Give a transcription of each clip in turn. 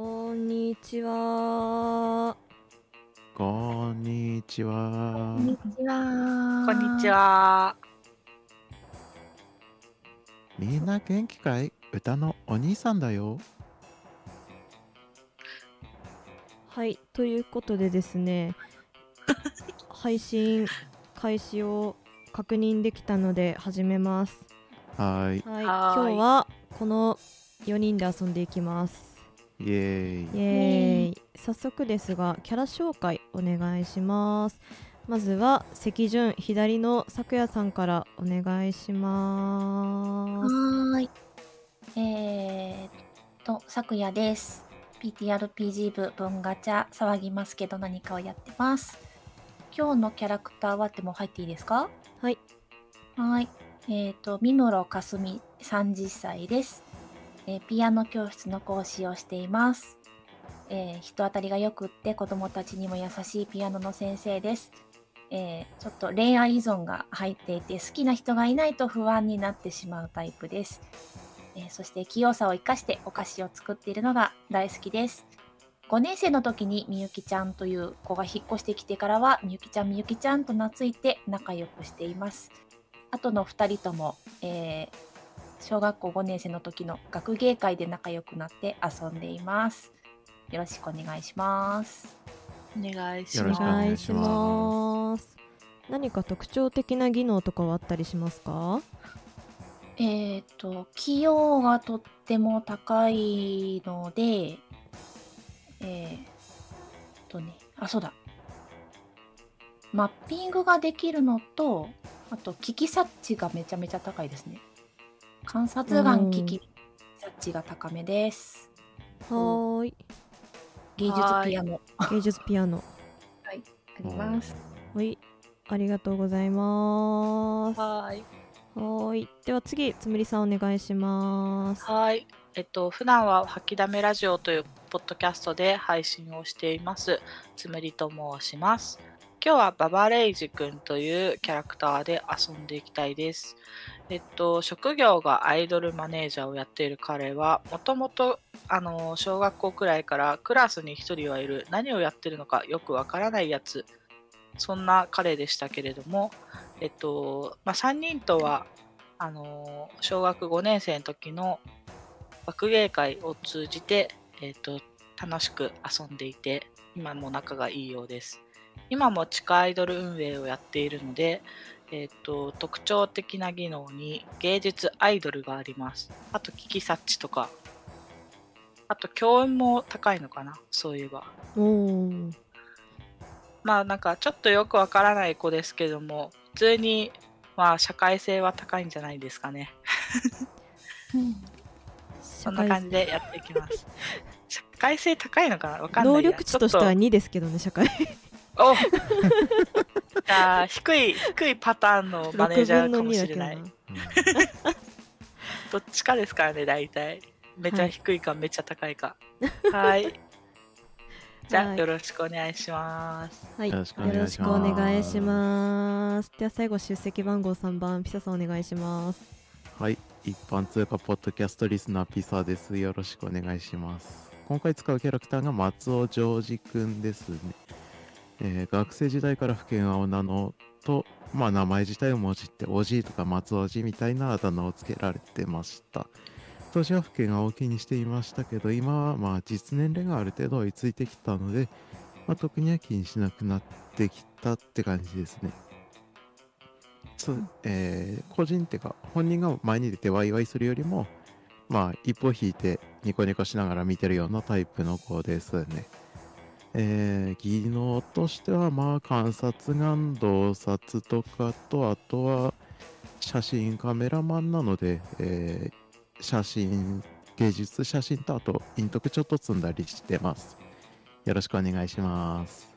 こんにちは。こんにちはこん。にちは。こんにち。は。みんな元気かい？歌のお兄さんだよ。はい、ということでですね、配信開始を確認できたので始めます。はい。はい、今日はこの4人で遊んでいきます。イエーイ。イエーイ。早速ですが、キャラ紹介お願いします。まずは席順左のさくやさんからお願いします。はーい。えーっと、さくやです。PTRPG 部文ガチャ騒ぎますけど何かをやってます。今日のキャラクターはってもう入っていいですか？はい。はい。えーっと、三室かすみ30歳です、えピアノ教室の講師をしています。えー人当たりが良くって子供たちにも優しいピアノの先生です。えーちょっと恋愛依存が入っていて好きな人がいないと不安になってしまうタイプです。えーそして器用さを生かしてお菓子を作っているのが大好きです。5年生の時にみゆきちゃんという子が引っ越してきてからはみゆきちゃんみゆきちゃんと懐いて仲良くしています。あとの2人とも、えー小学校5年生の時の学芸会で仲良くなって遊んでいます。よろしくお願いします。お願いします。お願いします。何か特徴的な技能とかはあったりしますか？えっ、と、器用がとっても高いので、えー、とね、あ、そうだ。マッピングができるのと、あと、危機察知がめちゃめちゃ高いですね。観察うん眼危機察知が高めです。はーい。芸術ピアノあ芸術ピアノ。ります。はい。ありがとうございます。はい。ーい。では次つむりさんお願いします。はーい。えっと、普段は吐きだめラジオというポッドキャストで配信をしています。つむりと申します。今日はババレイジくんというキャラクターで遊んでいきたいです。えっと、職業がアイドルマネージャーをやっている彼は、もともと、小学校くらいからクラスに一人はいる、何をやってるのかよくわからないやつ、そんな彼でしたけれども、えっと、まあ、3人とは、あの、小学5年生の時の学芸会を通じて、えっと、楽しく遊んでいて、今も仲がいいようです。今も地下アイドル運営をやっているので、えっと、特徴的な技能に芸術アイドルがあります。あと、危機察知とか、あと、教運も高いのかなそういえば。まあ、なんか、ちょっとよくわからない子ですけども、普通に、まあ、社会性は高いんじゃないですかね。そんな感じでやっていきます。社会性高いのかな？わかんないや。能力値としてはちょっ2ですけどね社会。とおじゃあ、低い、低いパターンのマネージャーかもしれない。うんどっちかですからね、大体。めちゃ低いか、めちゃ高いか。はい。じゃあ、はいよろしくお願いします。はい。よよろしくお願いしますろしくお願いします。では最後出席番号3番ピサさんお願いします。はい。一般通貨ポッドキャストリスナーピサです。よろしくお願いします。今回使うキャラクターが松尾ジョージくんですね。えー学生時代から不見青なのと、まあ名前自体をもじって、おじいとか松尾じみたいなあだ名をつけられてました。当時は不見青を気にしていましたけど、今はまあ実年齢がある程度追いついてきたので、まあ、特には気にしなくなってきたって感じですね。そうえー個人っていうか本人が前に出てワイワイするよりもまあ一歩引いてニコニコしながら見てるようなタイプの子ですね。えー技能としてはまあ観察眼洞察とかとあとは写真カメラマンなので、えー写真芸術写真とあと陰徳ちょっと積んだりしてます。よろしくお願いします。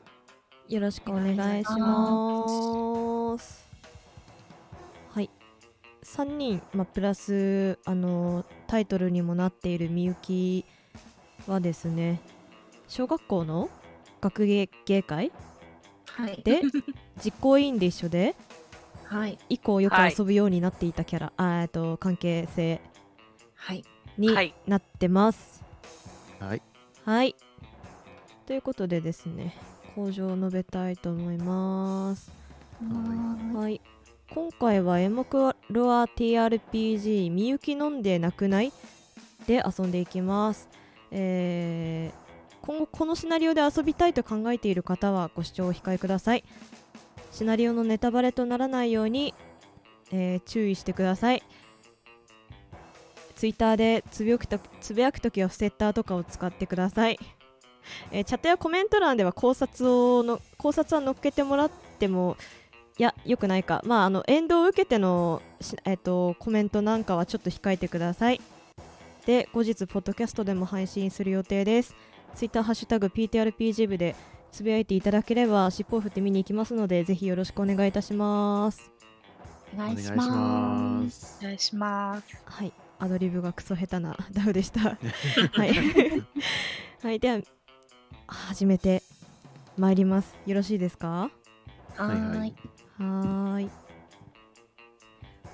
よろしくお願いします。はい。3人、まあ、プラスあのタイトルにもなっているみゆきはですね小学校の学芸芸会？はい。で実行委員で一緒で？はい。以降よくはい遊ぶようになっていたキャラ、あーえっと関係性。はい。にはい。なってます。はい。はい。ということでですね工場を述べたいと思います。ははい。今回はエモクロア TRPG みゆき飲んでなくない？で遊んでいきます。えー今後このシナリオで遊びたいと考えている方はご視聴をお控えください。シナリオのネタバレとならないように、えー注意してください。ツイッターでつぶやくとつぶやくときはセッターとかを使ってください、えーチャットやコメント欄では考察をの考察は載っけてもらってもいやよくないか。まああのエンドを受けての、えっとコメントなんかはちょっと控えてください。で後日ポッドキャストでも配信する予定です。ツイッターハッシュタグ PTRPG 部でつぶやいていただければ尻尾を振って見に行きますのでぜひよろしくお願いいたします。お願いしま。ます。すお願いします。はい。アドリブがクソ下手な ダウでした。はい。はい。では始めてまいります。よろしいですか？ははい。はい。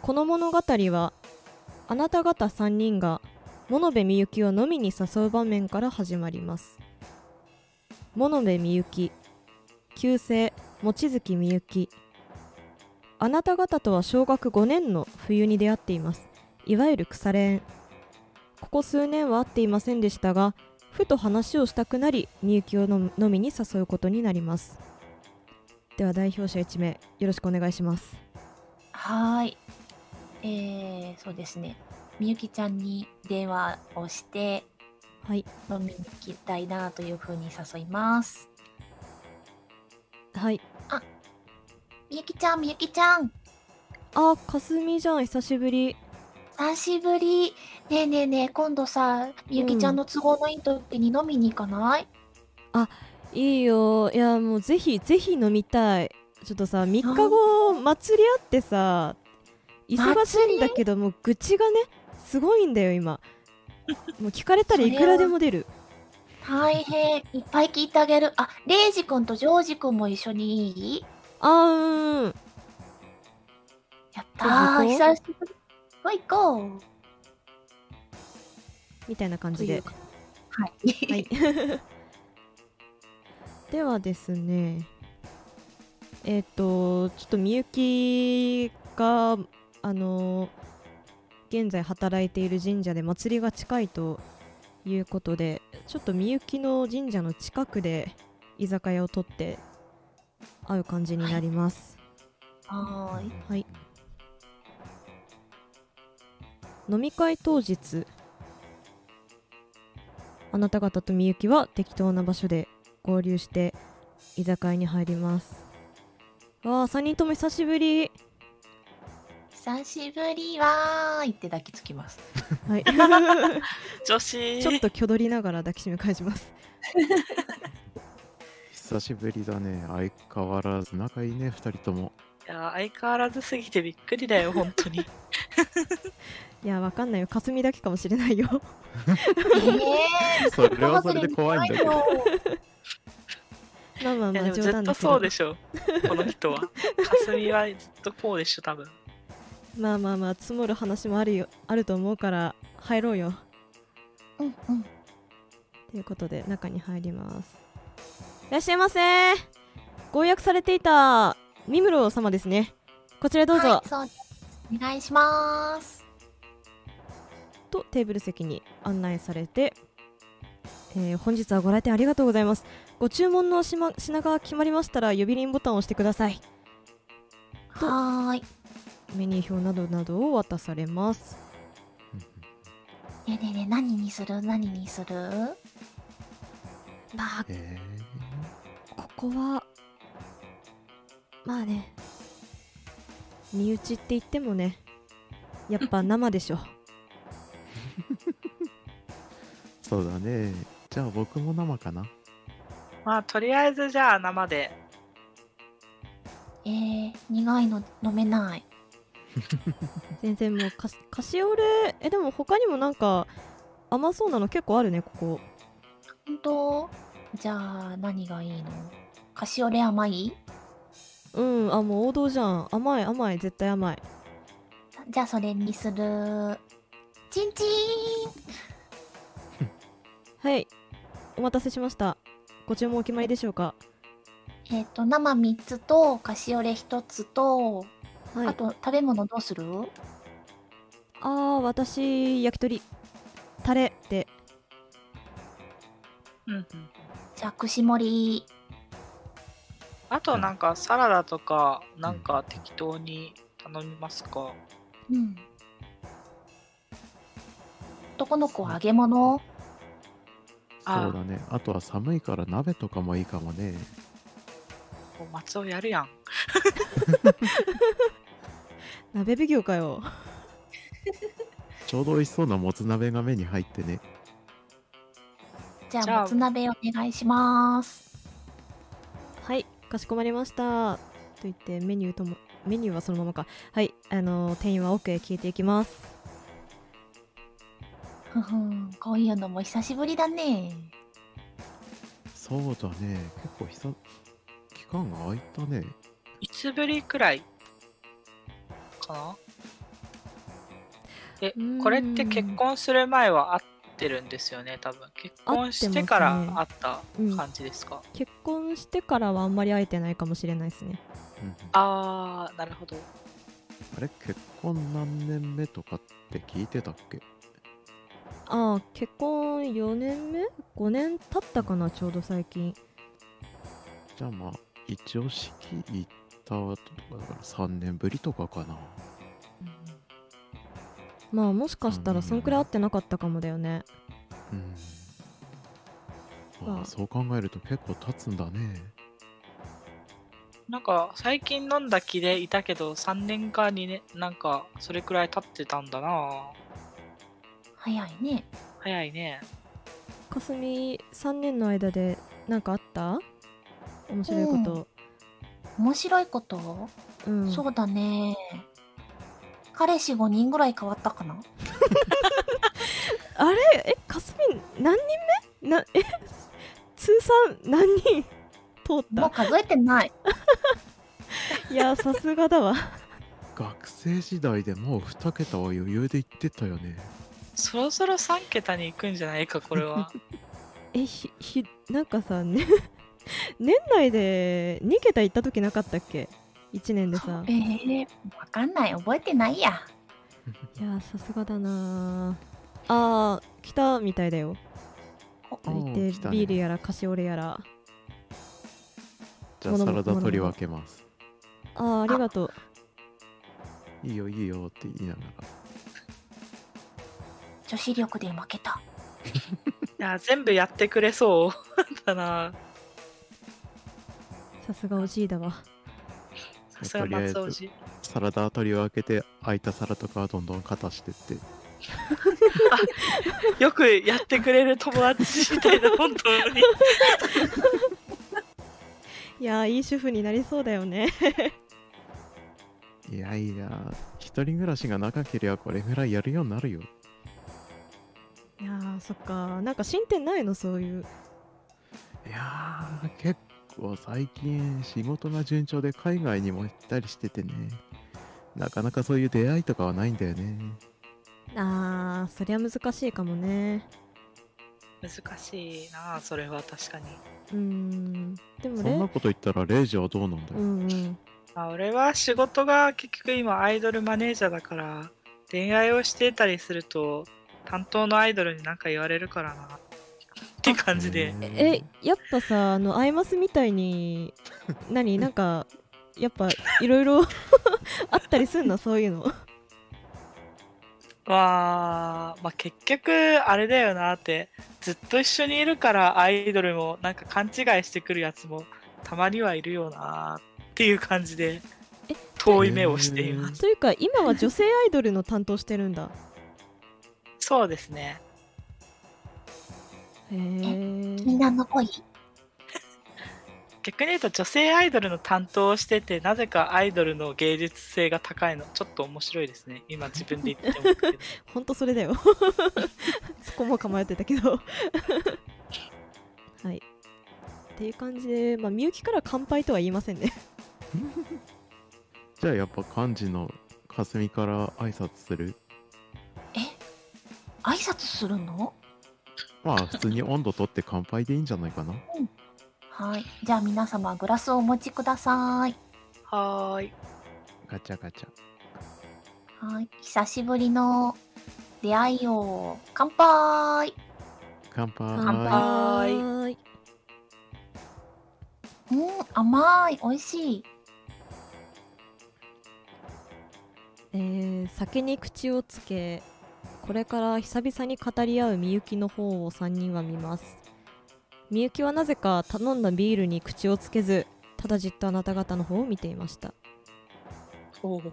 この物語はあなた方3人が物部みゆきを飲みに誘う場面から始まります。物部みゆき旧姓望月みゆき。あなた方とは小学5年の冬に出会っています。いわゆる腐れ縁。ここ数年は会っていませんでしたがふと話をしたくなりみゆきを飲みに誘うことになります。では代表者1名よろしくお願いします。はーい。えー、そうですね。みゆきちゃんに電話をしてはい。飲みに行きたいなというふうに誘います。はい。みゆきちゃん、みゆきちゃん、あかすみじゃん久しぶり。久しぶり。ねえねえねえ、今度さ、みゆきちゃんの都合のいい時に飲みに行かない、いいよ。いやもうぜひぜひ飲みたい。ちょっとさ3日後祭りあってさ忙しいんだけどもう愚痴がねすごいんだよ今もう聞かれたらいくらでも出る大変。いっぱい聞いてあげる。あ、レイジくんとジョージくんも一緒にいい？あーうんうんやったー、久しぶり。行こう行こう。みたいな感じではい。はい ではですねえっ、とちょっとみゆきがあの現在働いている神社で祭りが近いということでちょっとみゆきの神社の近くで居酒屋を取って会う感じになります。はい。はい、飲み会当日あなた方とみゆきは適当な場所で合流して居酒屋に入ります。わあ3人とも久しぶり。久しぶりわーいって抱きつきます。はい 女子。ちょっと挙取りながら抱きしめ返します 久しぶりだね相変わらず仲いいね2人ともいや相変わらずすぎてびっくりだよ本当に。いやわかんないよ霞だけかもしれないよえー、それはそれで怖いんだけどよ。まあまあまあいやでもずっとそうでしょこの人は。かすみはずっとこうでしょ多分。まあまあまあ積もる話もあるよあると思うから入ろうようんうん。ということで中に入りますいらっしゃいませご予約されていたミムロ様ですねこちらへどうぞ、はい、そう。お願いします。とテーブル席に案内されて、えー本日はご来店ありがとうございますご注文の品品が決まりましたら呼び鈴ボタンを押してくださいとはーい。メニュー表などなどを渡されます。ねえねえねえ、何にする？何にする？まあえここはまあね身内って言ってもねやっぱ生でしょ。ー、そうだね。じゃあ僕も生かな。まあとりあえずじゃあ生で。えー、苦いの飲めない。全然もうカシカシオレえでも他にもなんか甘そうなの結構あるねここ。ほんとじゃあ、何がいいの？カシオレ甘い？うんあもう王道じゃん。甘い甘い絶対甘い。じゃあ、それにする。チンチーン！はい。お待たせしました。ご注文お決まりでしょうか？えっ、と、生3つと、カシオレ1つと、はいあと、食べ物どうする？あー私焼き鳥タレでうんうん。じゃあ、串盛り。あとなんかサラダとかなんか適当に頼みますか？うん。男の子は揚げ物？あそうだね。あとは寒いから鍋とかもいいかもね。もう松尾やるやん。鍋奉行かよ ちょうど美味しそうなもつ鍋が目に入ってね。じゃあ、じゃあもつ鍋お願いします。はいかしこまりましたと言ってメニューともメニューはそのままかはいあの店員は奥へ消えていきますふふん、こういうのも久しぶりだね。そうだね。結構久期間が空いたね。いつぶりくらい？かな？えこれって結婚する前は会ってるんですよね？多分。結婚してから会ったうん感じですか、結婚してからはあんまり会えてないかもしれないですね。うんうん。あーなるほど。あれ？結婚何年目とかって聞いてたっけ？ああ結婚4年目 ?5 年経ったかなちょうど最近。じゃあまあ一応式行った後とかだから3年ぶりとかかな。まあもしかしたらそんくらい会ってなかったかもだよねうん。ままああそう考えると結構経つんだね。なんか最近飲んだ気でいたけど3年か2年なんかそれくらい経ってたんだな早いね。早いねかすみ3年の間で何かあった？面白いこと面白いこと、うん、そうだね。彼氏5人ぐらい変わったかな？あれ？えかすみ何人目？なえ？通算何人？通っもうた数えてない。いやさすがだわ。学生時代でもう2桁は余裕で行ってたよね。そろそろ3桁に行くんじゃないかこれは。えひひなんかさ、ね、年内で2桁いった時なかったっけ？1年でさ。えー、わかんない。覚えてないや。いやさすがだなあー来たみたいだよ。おあーで、来たね。ビールやらカシオレやら。じゃあサラダ取り分けます。あーありがとう。いいよいいよって言いながら。女子力で負けた。いや全部やってくれそう。だなさすがおじいだわ。さすが松尾寺サラダ取り分けて空いた皿とかはどんどん片してって。よくやってくれる友達みたいな本当に。いやーいい主婦になりそうだよね。いやいや、一人暮らしが長ければこれぐらいやるようになるよ。いやーそっかなんか進展ないの？そういう。いやー、結構最近仕事が順調で海外にも行ったりしててね。なかなかそういう出会いとかはないんだよね。あーそりゃ難しいかもね難しいなそれは確かにうーんでもそんなねこと言ったらレイジはどうなんだよ。うんうんあ俺は仕事が結局今アイドルマネージャーだから恋愛をしてたりすると担当のアイドルに何か言われるからなって感じで。えやっぱさあのアイマスみたいに何？なんかやっぱいろいろ あったりすんの？そういうの。わーまあ結局あれだよなって。ずっと一緒にいるからアイドルもなんか勘違いしてくるやつもたまにはいるよなっていう感じでえ？遠い目をしています。というか今は女性アイドルの担当してるんだ。そうですね。へえみんなの恋？逆に言うと女性アイドルの担当をしててなぜかアイドルの芸術性が高いの。ちょっと面白いですね。今自分で言って思ったけど。ほんとそれだよ。そこも構えてたけど。はい。っていう感じでまあみゆきから乾杯とは言いませんね。じゃあやっぱ漢字のかすみから挨拶する？え？挨拶するの？あまあ普通に温度取って乾杯でいいんじゃないかな。はい。じゃあ皆様グラスをお持ちください。はーい。ガチャガチャ。はい。久しぶりの出会いを乾杯乾杯。乾杯杯うん、甘い。美味しい。えー酒に口をつけこれから久々に語り合うみゆきの方を3人は見ます。みゆきはなぜか頼んだビールに口をつけずただじっとあなた方の方を見ていました。おう。こ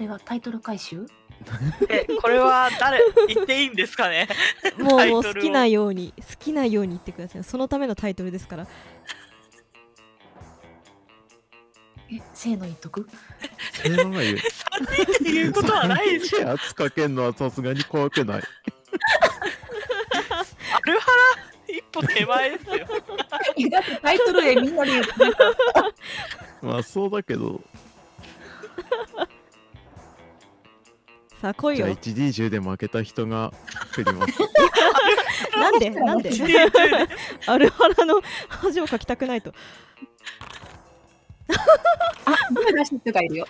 れはタイトル回収？え、これは誰？言っていいんですかね？もうもう好きなように好きなように言ってください。そのためのタイトルですからえ、せーの言っとくせーのが言う。?3 人って言うことはないでしょ。圧かけんのはさすがに怖くない。アルハラ一歩手前ですよ。だってタイトルでみんなで言ってまあそうだけど、じゃあさあ来いよ 1D10 で負けた人が振ります。なんで？なんで アルハラの恥をかきたくないとあ、声出した人がいるよ。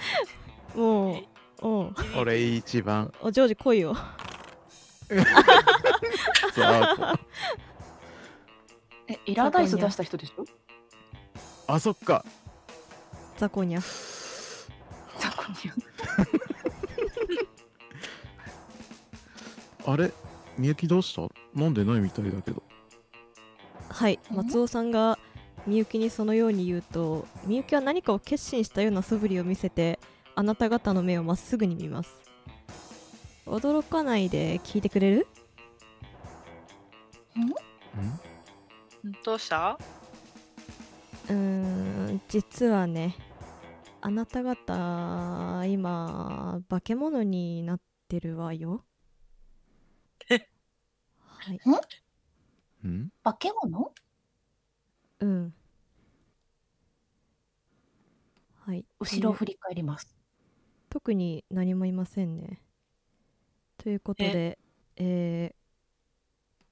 もううん。俺一番。おジョージ来いよ。え、エラーダイス出した人でしょ？あ、そっか。ザコニャ。ザコニ あれ？みゆきどうした？飲んでないみたいだけど。はい。ん松尾さんがみゆきにそのように言うとみゆきは何かを決心したような素振りを見せてあなた方の目をまっすぐに見ます。驚かないで聞いてくれる？ん？どうした？うーん実はねあなた方今化け物になってるわよ。はい。ん？化け物？うんはい後ろを振り返ります。特に何もいませんね。ということで、え？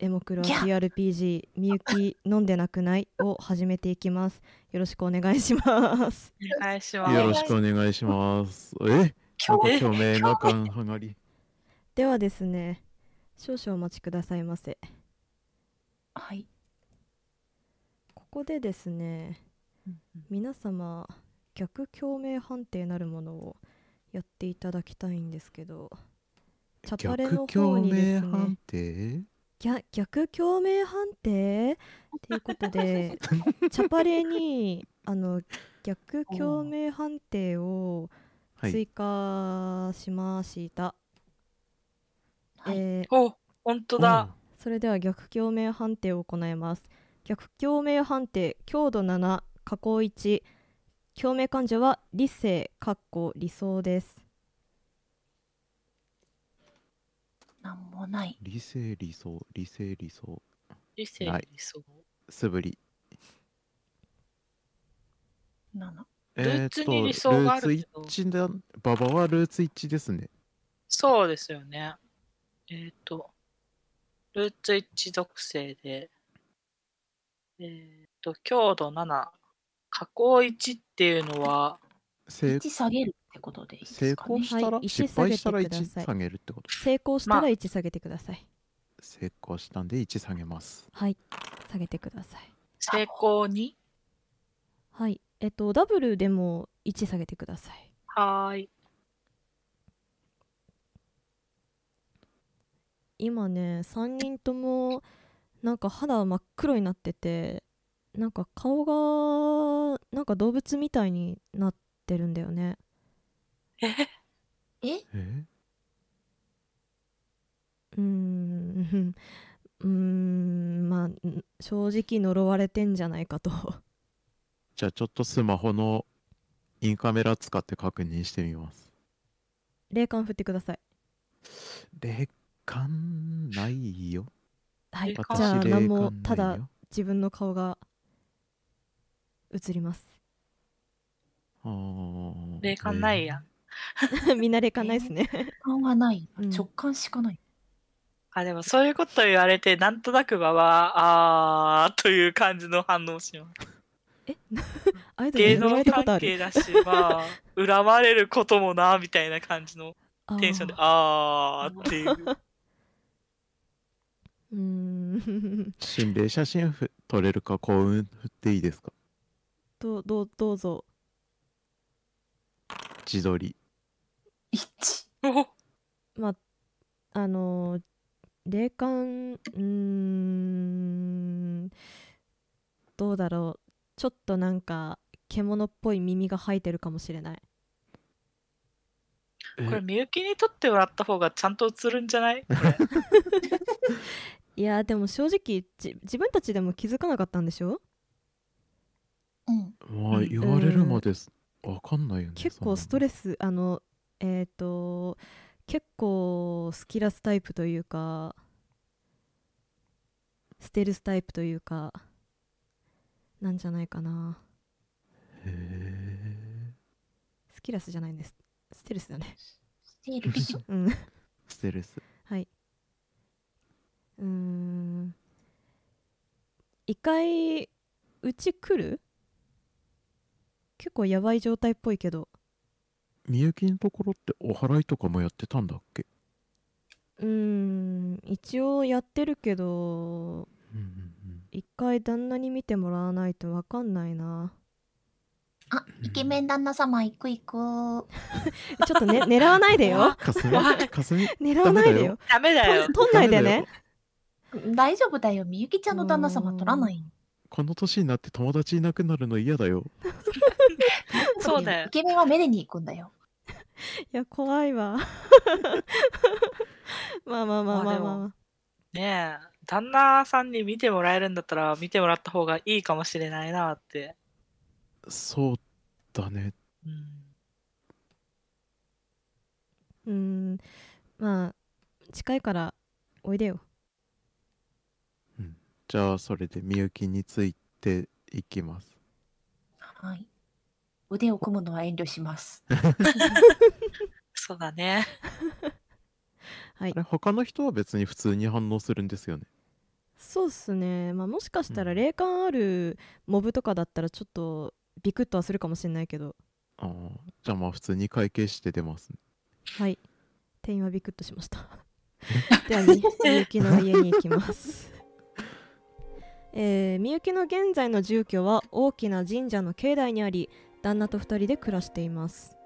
ー、エモクロ TRPG みゆき飲んでなくない？を始めていきます。よろしくお願いします。お願いします。よろしくお願いします。え？なんか虚名な感はがり。ではですね、少々お待ちくださいませ。はい。ここでですね、皆様逆共鳴判定なるものをやっていただきたいんですけど、チャパレの方にですね鳴判、定？逆逆共鳴判定？っていうことで チャパレにあの逆共鳴判定をはい。追加しました、はい。えーお、本当だ。それでは逆共鳴判定を行います。逆共鳴判定強度7加工1共鳴患者は理性かっこ理想ですなんもない。理性理想、理性理想。理性はい理想。素振り。7。ルーツに理想ルーがあるけどツ1だ。ババはルーツ1ですね。そうですよね。えっ、と、ルーツ一属性で、えっ、と、強度7、加工1っていうのは、成1下げるってことでいいです成かね。功したら、はい失敗したら一下げてください1下げるってこと。成功したまあら1下げてください、成功したんで1下げます。はい下げてください成功に、はいえっとダブルでも1下げてくださいはーい。今ね3人ともなんか肌真っ黒になっててなんか顔がなんか動物みたいになってるんだよね。え？え？え？うーん。うーん。まあん正直呪われてんじゃないかと。じゃあちょっとスマホのインカメラ使って確認してみます。霊感振ってください。霊感ないよ。はい。じゃあ何も感ただ。自分の顔が映ります霊感ないや。みんな霊感ないっすね直感はない。うん直感しかない。あ、でもそういうこと言われて、なんとなくばは、あーという感じの反応をします。え？芸能関係だし、まあ、恨まれることもな、みたいな感じのテンションで、あーっていう。うーん心霊写真ふ撮れるか幸運振っていいですか？どうどうどうぞ。自撮り。まああのー霊感うーんどうだろう。ちょっとなんか獣っぽい耳が生えてるかもしれない。え。これ、みゆきに撮ってもらった方がちゃんと映るんじゃない？これ。いやでも正直じ自分たちでも気づかなかったんでしょ？うん。まあうん言われるまです。わかんないよね。結構ストレスあのえっ、と結構スキラスタイプというかステルスタイプというかなんじゃないかな。へスキラスじゃないんですステルスだねステルスうんーステルス。はいうーん一回うち来る？結構やばい状態っぽいけど。みゆきのところってお祓いとかもやってたんだっけ？うーん一応やってるけどうんうん一回旦那に見てもらわないとわかんないな。あ、イケメン旦那様行く行く。ちょっと、ね、狙わないでよ。うん。かすみかすみ狙わないでよ。ダメだよ。とんないでね。大丈夫だよ。みゆきちゃんの旦那様取らない。よ。この年になって友達いなくなるの嫌だよ。そうだよイ。ケメンはめでに行くんだよ。いや怖いわ まあまあまあまあまあ、まあ、ねえ、旦那さんに見てもらえるんだったら見てもらった方がいいかもしれないなって。そうだね。うん、うーんまあ近いからおいでよじゃあそれでみゆきについていきます。はい。腕を組むのは遠慮します。そうだね。はい他の人は別に普通に反応するんですよね。そうっすねまあもしかしたらうん霊感あるモブとかだったらちょっとビクッとはするかもしれないけどああじゃあまあ普通に会計して出ますね。はい店員はビクッとしました ではみみゆきの家に行きますえーみゆきの現在の住居は大きな神社の境内にあり旦那と2人で暮らしています。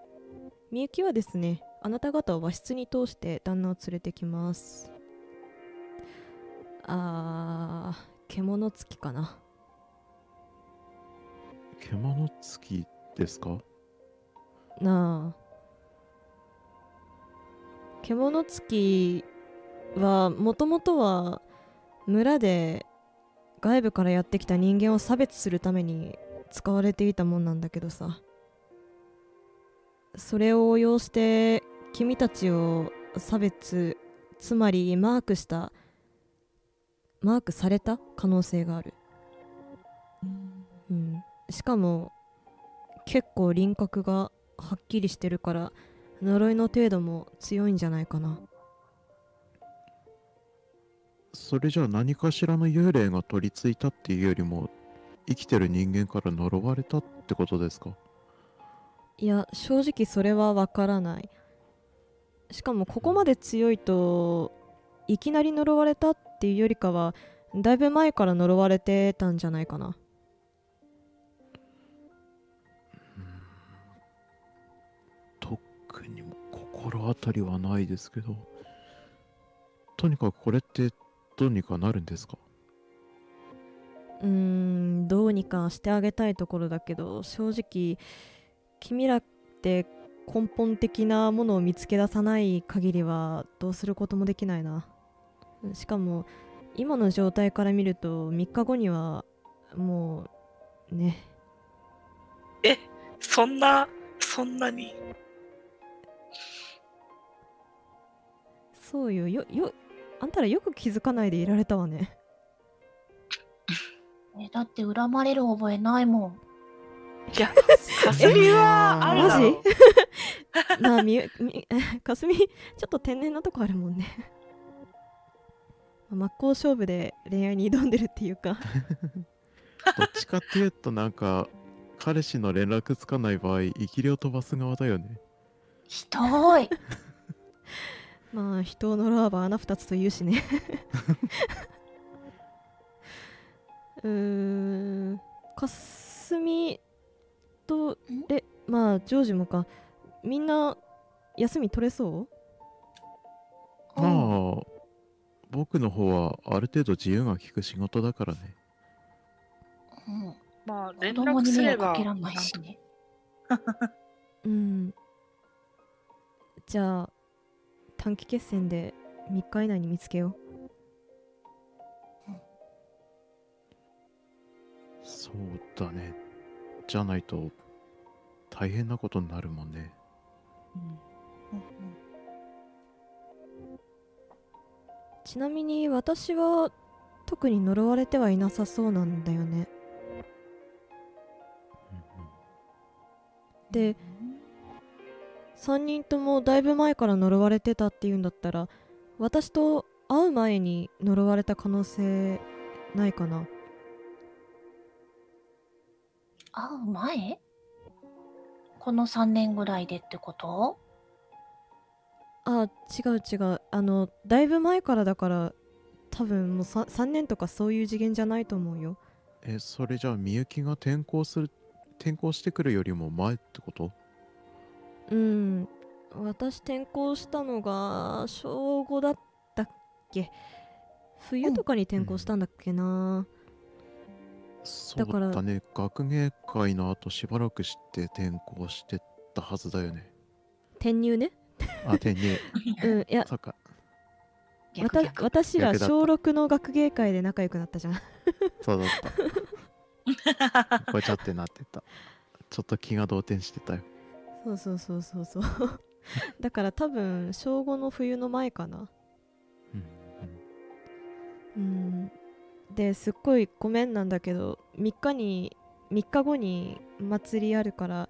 みゆきはですねあなた方を和室に通して旦那を連れてきます。あー獣付きかな。獣付きですか？なあ。獣付きはもともとは村で外部からやってきた人間を差別するために使われていたもんなんだけどさ。それを応用して君たちを差別つまりマークしたマークされた可能性がある。うん、しかも結構輪郭がはっきりしてるから呪いの程度も強いんじゃないかな。それじゃあ何かしらの幽霊が取り付いたっていうよりも生きてる人間から呪われたってことですか？いや正直それはわからない。しかもここまで強いといきなり呪われたっていうよりかはだいぶ前から呪われてたんじゃないかな。特にも心当たりはないですけどとにかくこれってどうにかなるんですか？うーんどうにかしてあげたいところだけど正直君らって根本的なものを見つけ出さない限りはどうすることもできないな。しかも今の状態から見ると3日後にはもうね。そんな、そんなに？そうよ。よよあんたらよく気づかないでいられたわね。えだって恨まれる覚えないもん。いや、かすみはあるだろ。マジ？なあみゆみかすみちょっと天然なとこあるもんね。真っ向勝負で恋愛に挑んでるっていうか。どっちかっていうとなんか彼氏の連絡つかない場合生きりを飛ばす側だよね。ひどい。まあ人を呪わば穴二つと言うしね。うーんかすみとでまあジョージもか。みんな休み取れそう？うんまあ。僕の方はある程度自由が利く仕事だからね。うん。まあ連子供に絡すれば。迷惑かけらんないしね。うん。じゃあ短期決戦で3日以内に見つけよそうだね。じゃないと大変なことになるもんね。うん。うんうん。うちなみに私は特に呪われてはいなさそうなんだよね。で3人ともだいぶ前から呪われてたっていうんだったら私と会う前に呪われた可能性ないかな。会う前？この3年ぐらいでってこと？あ違う違う。あのだいぶ前からだから多分もう 3, 3年とかそういう次元じゃないと思うよ。えそれじゃあみゆきが転校する転校してくるよりも前ってこと？うん。私転校したのが小5だったっけ？冬とかに転校したんだっけな、そうだからだね。学芸会の後しばらくして転校してったはずだよね。転入ね？あ転入。うんいや。そっか。私ら小6の学芸会で仲良くなったじゃん。そうだった。これちゃってなってた。ちょっと気が動転してたよそうそうそうそうそう。だから多分小5の冬の前かな。うんうんですっごいごめんなんだけど3日に3日後に祭りあるから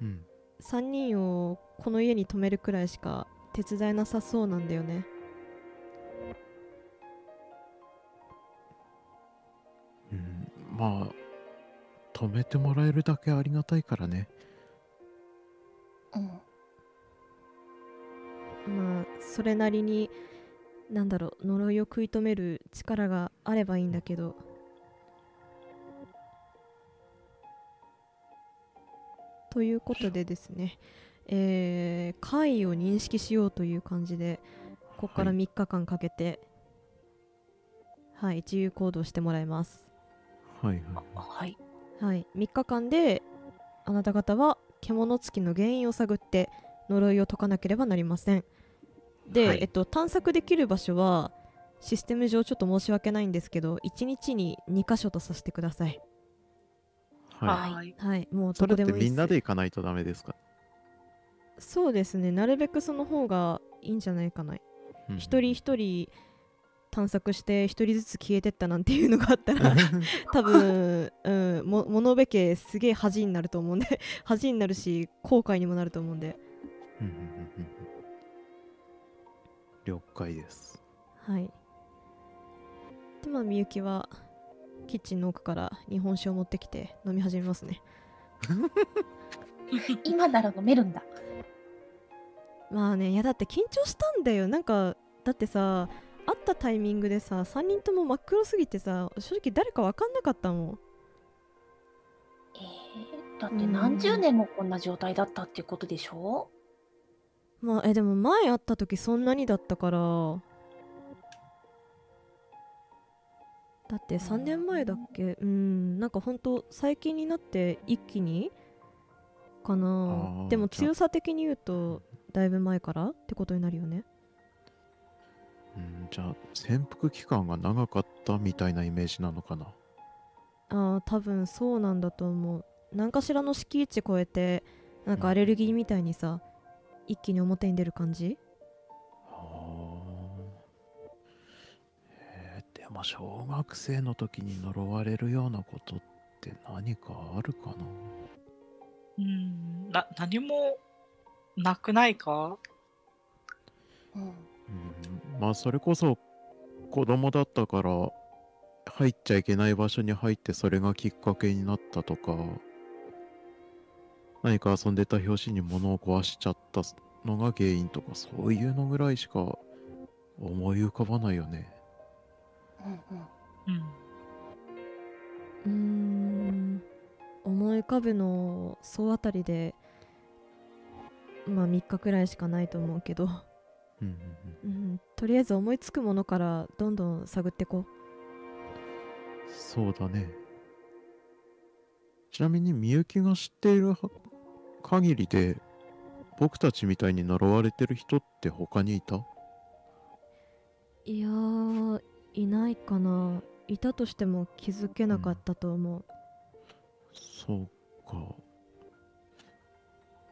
うんうん3人をこの家に泊めるくらいしか手伝えなさそうなんだよね。うん。まあ止めてもらえるだけありがたいからねうん。まあそれなりになんだろう呪いを食い止める力があればいいんだけど。ということでですねえー、怪異を認識しようという感じでここからはい。3日間かけてはい、自由行動してもらいます。はいはいはい。はい、3日間であなた方は獣つきの原因を探って呪いを解かなければなりません。で、はい。えっと、探索できる場所はシステム上ちょっと申し訳ないんですけど1日に2箇所とさせてください。はい。はい。はい。もうどこでもいいみんなで行かないとダメですか？そうですね。なるべくその方がいいんじゃないかな。うん。一人一人探索して一人ずつ消えてったなんていうのがあったら 多分、うん、も物部家すげえ恥になると思うんで 恥になるし後悔にもなると思うんで。うんうんうんうん。了解です。はい。でまあみゆきはキッチンの奥から日本酒を持ってきて飲み始めますね。今なら飲めるんだ。まあねいやだって緊張したんだよ。なんかだってさ会ったタイミングでさ3人とも真っ黒すぎてさ正直誰か分かんなかったもん。えー、だって何十年もこんな状態だったっていうことでしょ？まあえでも前会った時そんなにだったから。だって3年前だっけ？うん。なんかほんと最近になって一気にかな。でも強さ的に言うとだいぶ前からってことになるよねうんじゃあ潜伏期間が長かったみたいなイメージなのかな？あー多分そうなんだと思う。何かしらの敷地超えてなんかアレルギーみたいにさ一気に表に出る感じ？はあえーでも小学生の時に呪われるようなことって何かあるかな？うんな何もなくないか？うん。うんまあそれこそ子供だったから入っちゃいけない場所に入ってそれがきっかけになったとか何か遊んでた拍子に物を壊しちゃったのが原因とかそういうのぐらいしか思い浮かばないよね。うんうん。うん。うーん。思い浮かぶの総当たりでまあ3日くらいしかないと思うけど、うんうんうん、とりあえず思いつくものからどんどん探ってこそうだね。ちなみにみゆきが知っているは限りで僕たちみたいに呪われてる人って他にいた？ういやーいないかな。いたとしても気づけなかったと思う、そうか。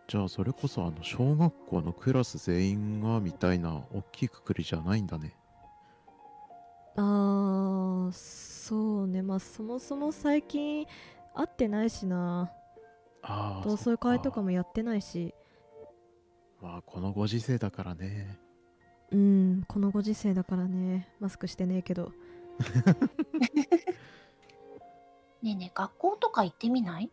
じゃあそれこそあの小学校のクラス全員がみたいな大きいくくりじゃないんだね。あーそうねまあそもそも最近会ってないしなああ。同窓会とかも。もやってないしまあこのご時世だからね。うんこのご時世だからねマスクしてねえけど ねえねえ学校とか行ってみない？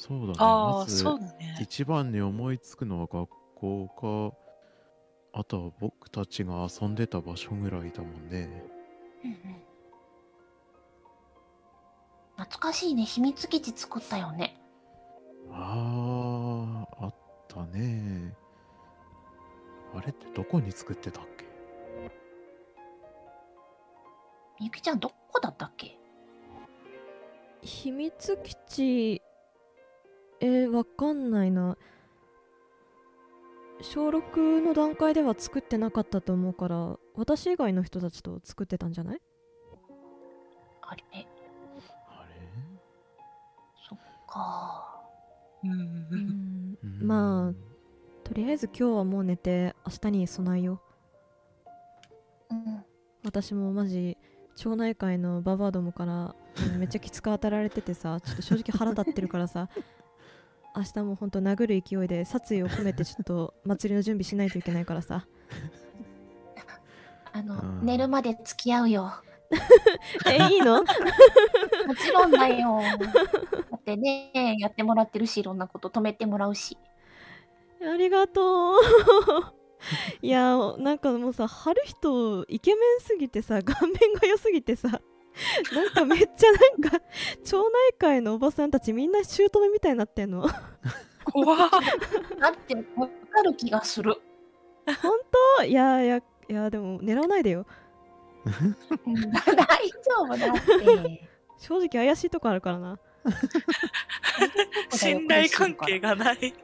そうだね。ああ、まずそうだね。一番に思いつくのは学校か、あとは僕たちが遊んでた場所ぐらいだもんね。うんうん懐かしいね秘密基地作ったよねああ、あったね。あれってどこに作ってたっけ？みゆきちゃんどこだったっけ？秘密基地えー、わかんないな。小6の段階では作ってなかったと思うから私以外の人たちと作ってたんじゃない？あれ？あれ？そっか。うん。ううん。んうん。まあとりあえず今日はもう寝て明日に備えよう。うん。私もマジ町内会のババアどもからうんめっちゃきつく当たられててさちょっと正直腹立ってるからさ明日もほんと殴る勢いで殺意を込めてちょっと祭りの準備しないといけないからさ。あのうん。寝るまで付き合うよ。えいいの？もちろんだよ。だってねやってもらってるしいろんなこと止めてもらうし。ありがとう。いやなんかもうさ春人イケメンすぎてさ顔面が良すぎてさ なんかめっちゃなんか町内会のおばさんたちみんな姑みたいになってんの。怖っ。だってわかる気がする、本当？いやいやいやでも狙わないでよ。うん。大丈夫だって。正直怪しいとこあるからな。信頼関係がない。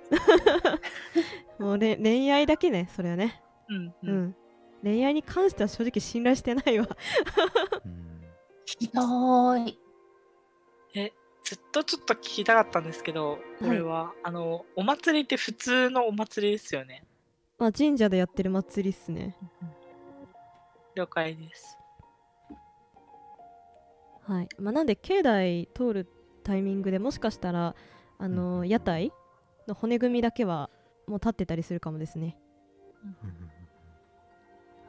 もうれ恋愛だけねそれはね。うんう、うんん。恋愛に関しては正直信頼してないわ。うんひどい。ずっとちょっと聞きたかったんですけど、これは、あの、お祭りって普通のお祭りですよね。まあ神社でやってる祭りっすね。了解です。はい。まあなんで境内通るタイミングでもしかしたらあの屋台の骨組みだけはもう立ってたりするかもですね。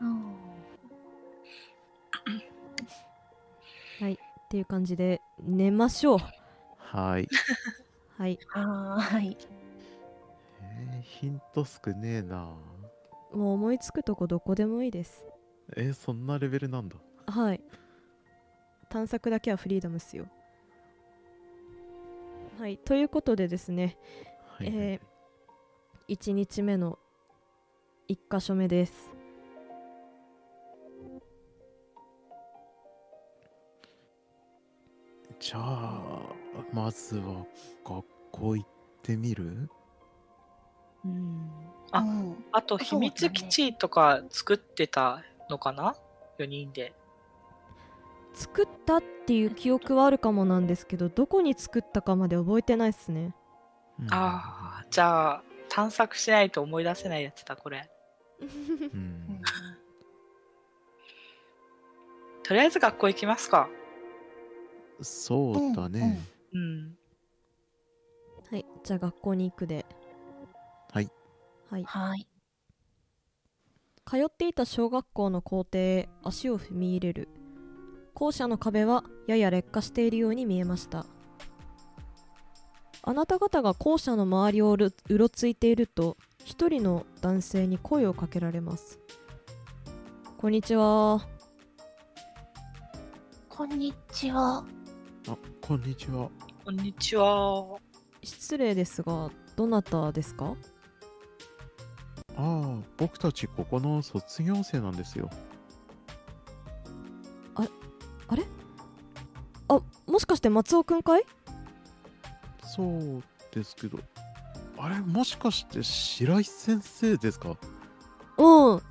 うんうんっていう感じで寝ましょう。はい。はい。はーい。えーヒント少ねえな。もう思いつくとこどこでもいいです。えーそんなレベルなんだ。はい。探索だけはフリーダムっすよ。はい。ということでですねはいはい。えー、1日目の1箇所目ですじゃあ、まずは学校行ってみる？うんあうんあと、秘密基地とか作ってたのかな ?4 人で。作ったっていう記憶はあるかもなんですけどどこに作ったかまで覚えてないっすねうんああ、じゃあ、探索しないと思い出せないやつだ、これ。ううんん。とりあえず学校行きますか。そうだね。うん。はいじゃあ学校に行くで。はい。はい。はい。通っていた小学校の校庭へ足を踏み入れる。校舎の壁はやや劣化しているように見えました。あなた方が校舎の周りをうろうろついていると一人の男性に声をかけられます。こんにちは。こんにちは。あこんにちは。こんにちは。失礼ですがどなたですか？ああ僕たちここの卒業生なんですよ。あれ？あもしかして松尾くんかい？そうですけど。あれもしかして白石先生ですか？うん。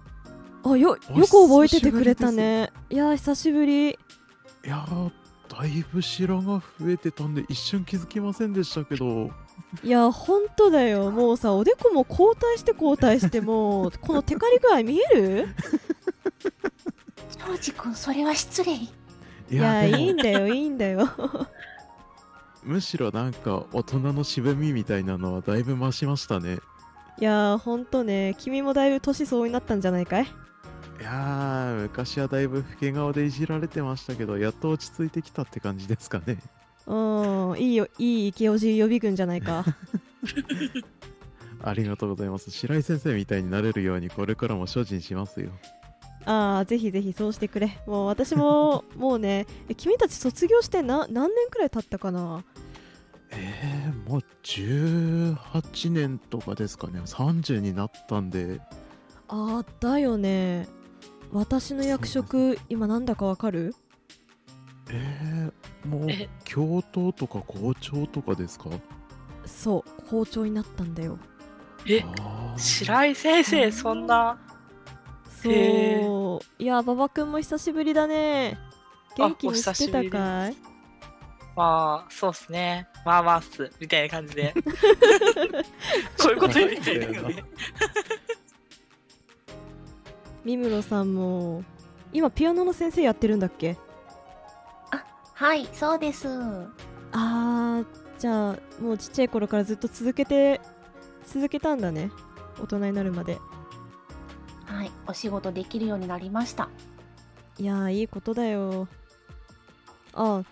あよよおく覚えててくれたね。いやー久しぶり。いやーだいぶ白が増えてたんで一瞬気づきませんでしたけど。いやほんとだよ。もうさおでこも交代して交代してもうこのテカリ具合見える？ジョージ君、それは失礼。いいやでも。いいんだよいいんだよ。むしろなんか大人の渋みみたいなのはだいぶ増しましたね。いやほんとね。君もだいぶ年相応になったんじゃないかい？いやー昔はだいぶ老け顔でいじられてましたけどやっと落ち着いてきたって感じですかね。うんいいよいい池オジ予備軍じゃないか。ありがとうございます。白井先生みたいになれるようにこれからも精進しますよ。ああぜひぜひそうしてくれ。もう私も もうねえ君たち卒業してな何年くらい経ったかな？えー、もう18年とかですかね。30になったんで。あーだよね私の役職今なんだかわかる？えー、もうえ。教頭とか校長とかですか？そう校長になったんだよ。え、白井先生、そんな？そう。へいや馬場くんも久しぶりだね。元気にしてたかい？まあ、そうっすね。まあまあっす。みたいな感じで。こういうこと言ってるよね。三室さんも今ピアノの先生やってるんだっけ？はい、そうです。あーじゃあもうちっちゃい頃からずっと続けて続けたんだね。大人になるまで。はい、お仕事できるようになりました。いやーいいことだよ。あ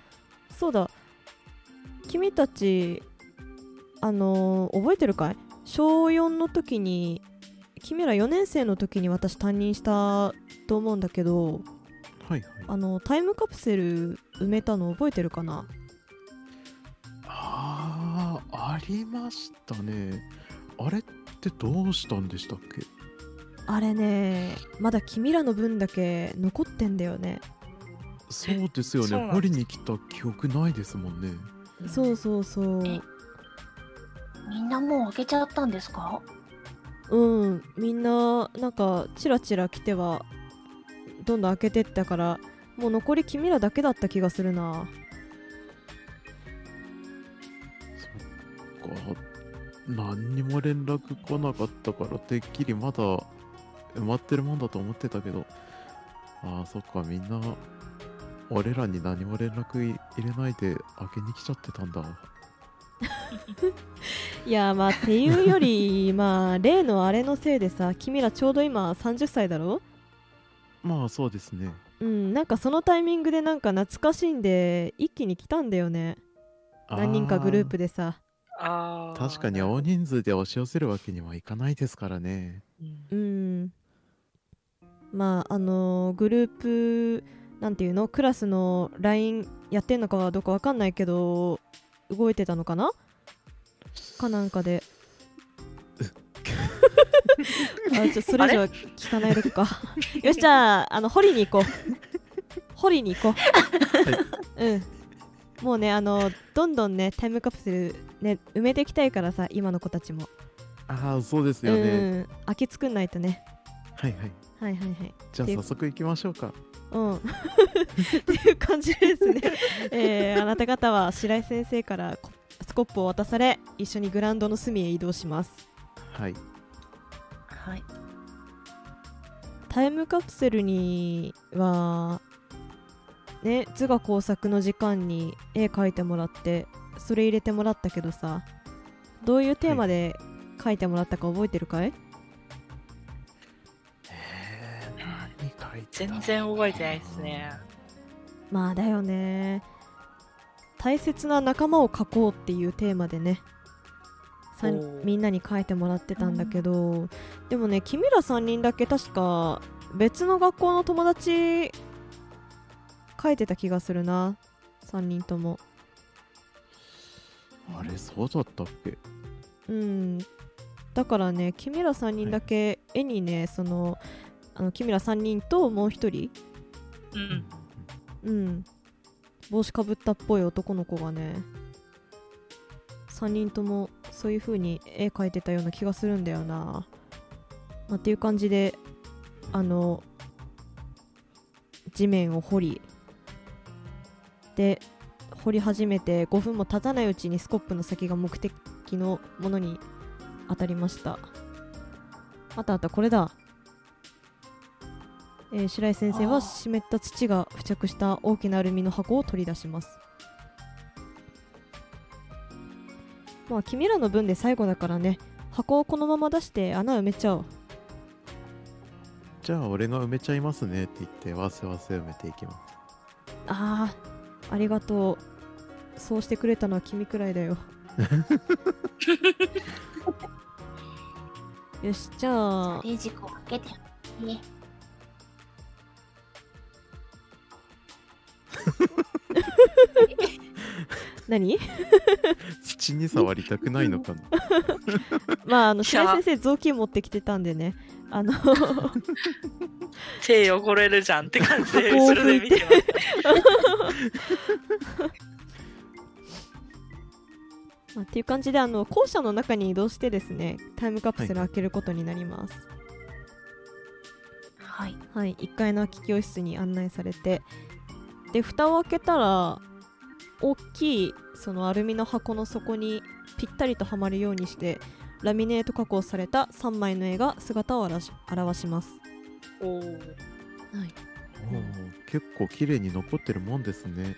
そうだ。君たちあのー覚えてるかい？小4の時に君ら4年生の時に私担任したと思うんだけどはいはい。あのタイムカプセル埋めたの覚えてるかな？あーありましたね。あれってどうしたんでしたっけ？あれねまだ君らの分だけ残ってんだよね。そうですよね。掘りに来た記憶ないですもんね。そうそうそう。えみんなもう開けちゃったんですか？うん。みんななんかチラチラ来てはどんどん開けてったからもう残り君らだけだった気がするな。そっか何にも連絡来なかったからてっきりまだ埋まってるもんだと思ってたけど。ああそっかみんな俺らに何も連絡入れないで開けに来ちゃってたんだ。いやまあっていうよりまあ例のあれのせいでさ君らちょうど今30歳だろ？まあそうですね。うんなんかそのタイミングでなんか懐かしんで一気に来たんだよね。何人かグループでさ。ああ。確かに大人数で押し寄せるわけにはいかないですからね。うん。うん。まああのグループなんていうの？クラスの LINE やってんのかはどうかわかんないけど動いてたのかな？かなんかで。あちょそれ以上は聞かないでか。よしじゃああの掘りに行こう。掘りに行こう、うん。もうねあのどんどんねタイムカプセルね埋めていきたいからさ今の子たちも。ああそうですよね、うん。空き作んないとね。はいはい。はいはいはい。じゃあで早速行きましょうかうん。っていう感じですね、えーあなた方は白井先生からコスコップを渡され一緒にグラウンドの隅へ移動します。はい。はい。タイムカプセルにはね図画工作の時間に絵描いてもらってそれ入れてもらったけどさどういうテーマで描いてもらったか覚えてるかい、全然覚えてないですね。まあだよね。大切な仲間を描こうっていうテーマでね。みんなに書いてもらってたんだけど、でもね君ら3人だけ確か別の学校の友達書いてた気がするな。3人とも。あれそうだったっけ？うん。だからね君ら3人だけ絵にねそのあの君ら3人ともう1人。うん。うん。帽子かぶったっぽい男の子がね。3人ともそういう風に絵描いてたような気がするんだよな、まあ、っていう感じであの地面を掘り。で掘り始めて5分も経たないうちにスコップの先が目的のものに当たりました。あったあったこれだえー白井先生は湿った土が付着した大きなアルミの箱を取り出します。まあ君らの分で最後だからね。箱をこのまま出して穴埋めちゃおう。じゃあ俺が埋めちゃいますねって言ってわせわせ埋めていきます。あーありがとう。そうしてくれたのは君くらいだよ。よしじゃあ。レジコを開けて。ね。何？土に触りたくないのかな？まああの白井先生雑巾持ってきてたんでね。あの手汚れるじゃんって感じで後ろで見てます。まあ、っていう感じであの校舎の中に移動してですねタイムカプセル開けることになります。はい。はい、1階の空き教室に案内されてで蓋を開けたら大きいそのアルミの箱の底にぴったりとはまるようにしてラミネート加工された3枚の絵が姿を表し表します、おー。はい、おー結構綺麗に残ってるもんですね。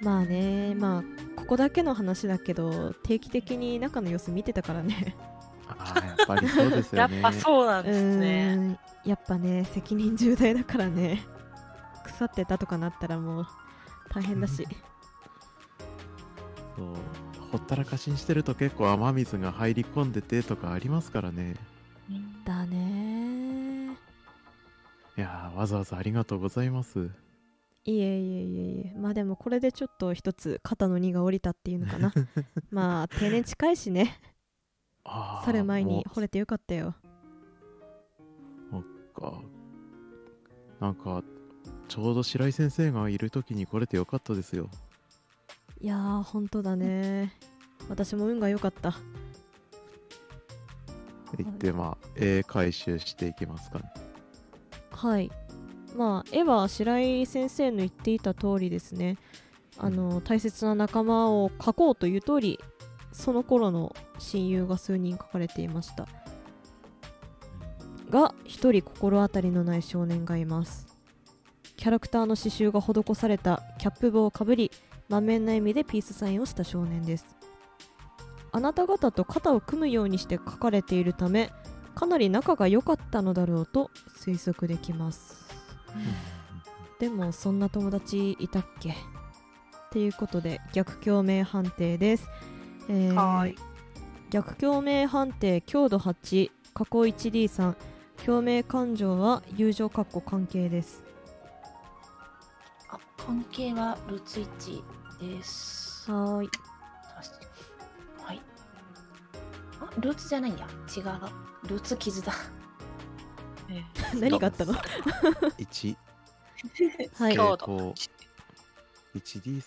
まあねまあここだけの話だけど定期的に中の様子見てたからね。ああやっぱりそうです やっよねぱそうなんうですね。やっぱね責任重大だからね腐ってたとかなったらもう大変だし。そうほったらかしにしてると結構雨水が入り込んでてとかありますからね。うんだね。いやーわざわざありがとうございます。いえいえいえいえ。まあでもこれでちょっと一つ肩の荷が下りたっていうのかな。まあ定年近いしね。去る前にも惚れてよかったよ。うか。なんかちょうど白井先生がいる時に来れてよかったですよ。いやーほんとだね。私も運が良かった。行ってまあ絵回収していきますかね。はい。まあ絵は白井先生の言っていた通りですね。あの大切な仲間を描こうという通りその頃の親友が数人描かれていました。が一人心当たりのない少年がいますキャラクターの刺繍が施されたキャップ帽をかぶり満面な笑みでピースサインをした少年です。あなた方と肩を組むようにして描かれているためかなり仲が良かったのだろうと推測できます。でもそんな友達いたっけ？っていうことで逆共鳴判定です、えーはーい。逆共鳴判定強度8過去 1D3 共鳴感情は友情かっこ関係です。あ、関係はルツイッチです。はーい。はい。あ、ルーツじゃないんや。違う。ルーツ傷だ。ね 何があったの？1 はい。強度。こう 1D3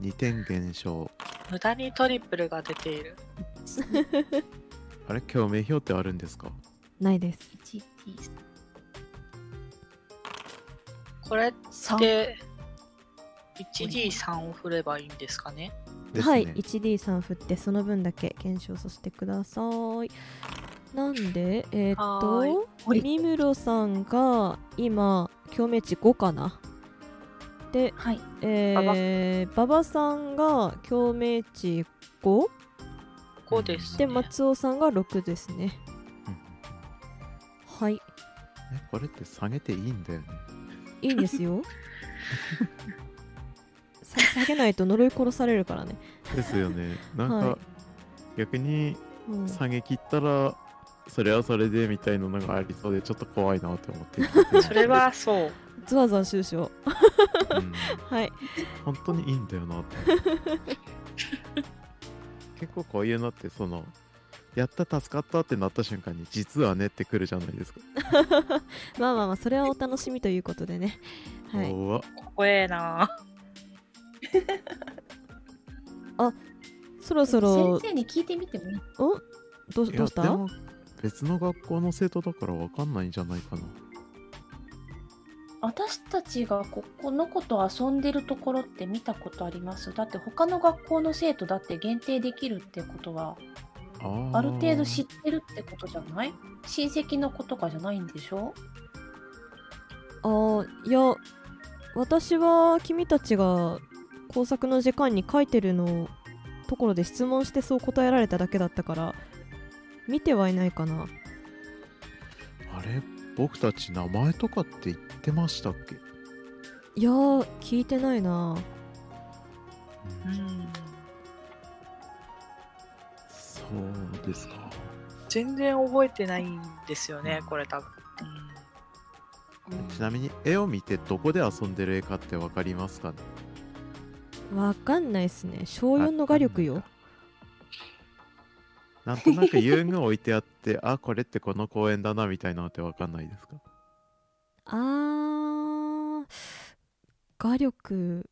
2点減少無駄にトリプルが出ている。あれ？共鳴表ってあるんですか？ないです。1D これっ3。て 1D3 を振ればいいんですかね？ですね。はい 1D3 振ってその分だけ減少させてください。なんでえーっはとはい。三室さんが今共鳴値5かな？ではい。えー、馬場。さんが共鳴値 5? 5 5です、でね。松尾さんが6ですね。うん。はい。えこれって下げていいんだよねいいんですよ。さ下げないと呪い殺されるからね、ですよね。なんか、はい。逆にうん、下げ切ったらそれはそれでみたいなのがありそうでちょっと怖いなって思って それはそう。ズワズワしゅう はい。本当にいいんだよなって。結構こういうのってそのやった助かったってなった瞬間に実はねってくるじゃないですか、まあまあまあそれはお楽しみということでね。はい。怖っ。怖えな。そろそろ。先生に聞いてみてもいい？お？どどうした？やでも別の学校の生徒だからわかんないんじゃないかな。私たちがここの子と遊んでるところって見たことあります？だって他の学校の生徒だって限定できるってことはある程度知ってるってことじゃない？親戚の子とかじゃないんでしょ？あーいや私は君たちが工作の時間に書いてるのところで質問してそう答えられただけだったから見てはいないかな。あれ？僕たち名前とかって言ってましたっけ、いやー聞いてないな。うん。そうですか。全然覚えてないんですよね、これ多分。ちなみに絵を見てどこで遊んでる絵かってわかりますかね？わかんないっすね。小4の画力よ。なんとなく遊具置いてあって あこれってこの公園だなみたいなのってわかんないですか？あー画力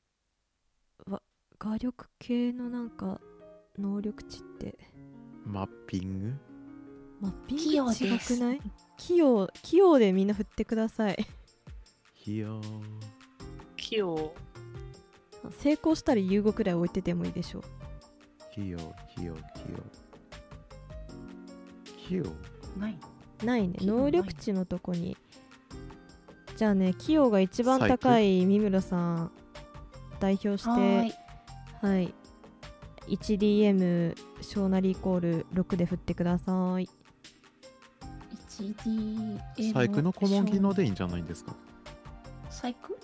わ画力系のなんか能力値ってマッピング？マッピング器用違ですくない？器用器用でみんな振ってください。ひよー器用。成功したら遊具くらい置いててもいいでしょう。ひよひよひよひよない。ないね。能力値のとこに。じゃあね器用が一番高い三村さん代表しはーい。てはい 1DM 小なりイコール6で振ってください。1D 細工の顧問技能でいいんじゃないんですか？細工？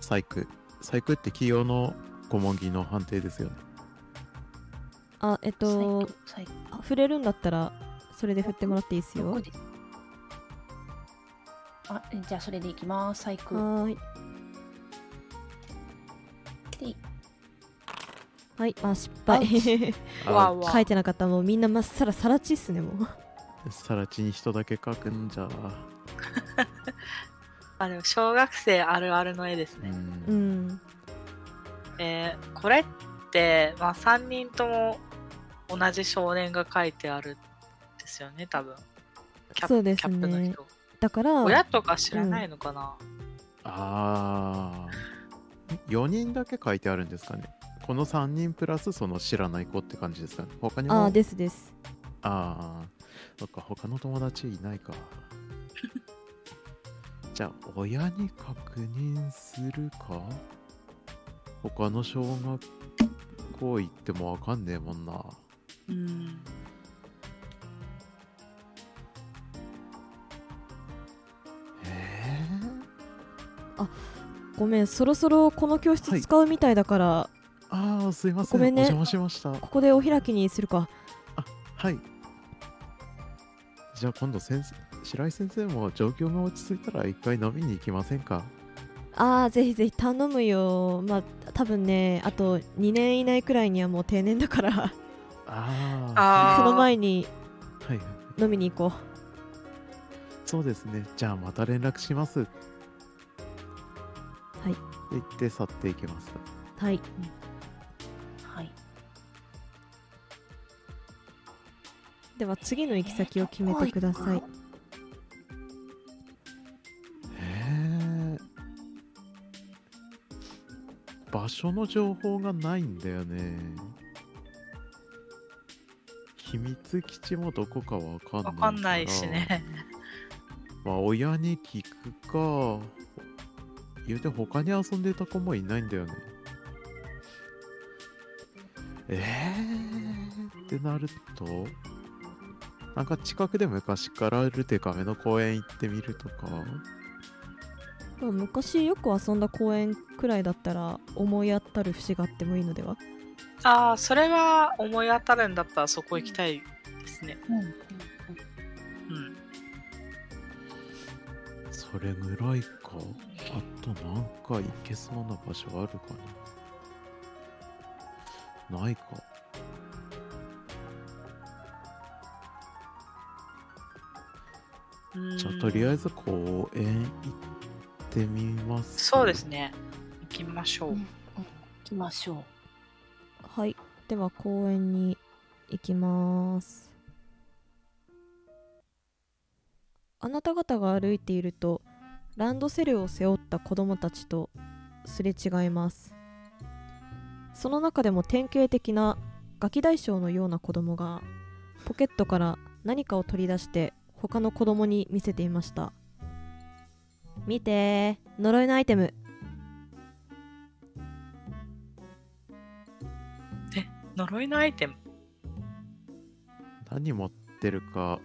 細工。細工って企業の顧問技能判定ですよね。あえっと触れるんだったらそれで振ってもらっていいですよ。あえじゃあそれでいきます。細工。はーい。ではいあ失敗。あ わわ。書いてなかった。もうみんなまっさらさらちっすねもう。さらちに人だけ書くんじゃ。あ、でも小学生あるあるの絵ですうね。うん。ん。えーこれって、まあ、3人とも同じ少年が書いてあるんですよね、多分。キャップそうですキャップのね人。だから親とか知らないのかな、あー。4人だけ書いてあるんですかねこの3人プラスその知らない子って感じですか？ね他にも？あーですですああ、そっか、他の友達いないか。じゃあ、親に確認するか？他の小学校行ってもわかんねえもんな。うん。えごめんそろそろこの教室はい使うみたいだから、ー、ああ、すいません。ごめんねお邪魔しました。ここでお開きにするかはい。じゃあ、今度先生、白井先生も状況が落ち着いたら一回飲みに行きませんか？ああぜひぜひ頼むよまあ多分ねあと2年以内くらいにはもう定年だからああ、その前にはいはい。飲みに行こそうですね。じゃあ、また連絡します。はい言って去っていきます。うはいはい。では次の行き先を決めてください。へえ場所の情報がないんだよね。秘密基地もどこかわかんないわかんないしね。まあ親に聞くか。言うて他に遊んでた子もいないんだよねえー、ってなるとなんか近くで昔からあるデカめの公園行ってみるとか？まあ昔よく遊んだ公園くらいだったら思い当たる節があってもいいのでは？ああ、それは思い当たるんだったらそこ行きたいですね。うん。うん。うん。それぐらいか。あとなんか行けそうな場所あるかなないか。うん。じゃあとりあえず公園行ってみます。そうですね。行きましょう。うん。行きましょはい。では公園に行きます。あなた方が歩いているとランドセルを背負った子供たちとすれ違いますその中でも典型的なガキ大将のような子供がポケットから何かを取り出して他の子供に見せていました。見てー呪いのアイテム。呪いのアイテム？何持ってるか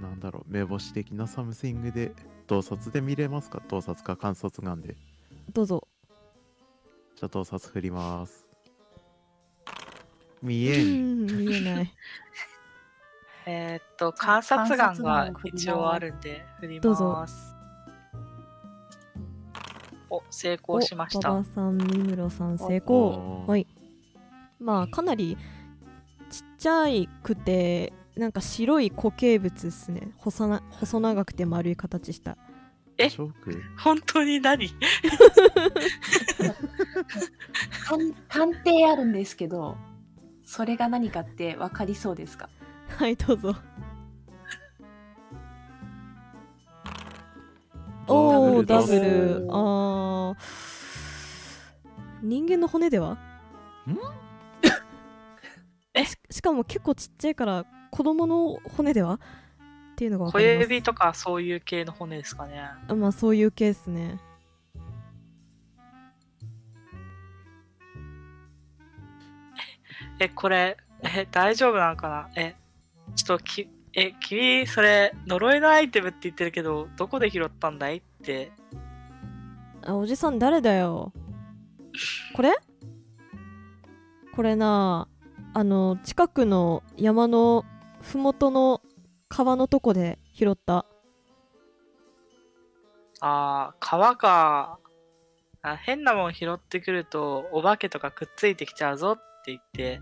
なんだろう目星的な something で洞察で見れますか？洞察か観察眼で。どうぞ。じゃあ洞察振ります見うえんん見えない えーっと、観察眼が一応あるんで、振りどうぞます。お、成功しましたお馬。場さん、三室さん、成お功。ーはい。まあ、かなりちっちゃいくて、なんか白い固形物ですね。細な細長くて丸い形した。え？本当に何？う鑑鑑定あるんですけどそれが何かって分かりそうですか？はい、どうぞ。おお、ダブだル。あー。人間の骨では？ん？え？ししかも結構ちっちゃいから子供の骨では？っていうのが分か小ります。指とかそういう系の骨ですかね。あまあそういうケースねえ、これ、え、大丈夫なのかな？え、ちょっとき、え、君、それ、呪いのアイテムって言ってるけど、どこで拾ったんだい？って。あおじさん誰だよ？これ？これなあの近くの山の麓の川のとこで拾った。あー、川か。あ変なもん拾ってくると、お化けとかくっついてきちゃうぞって言って、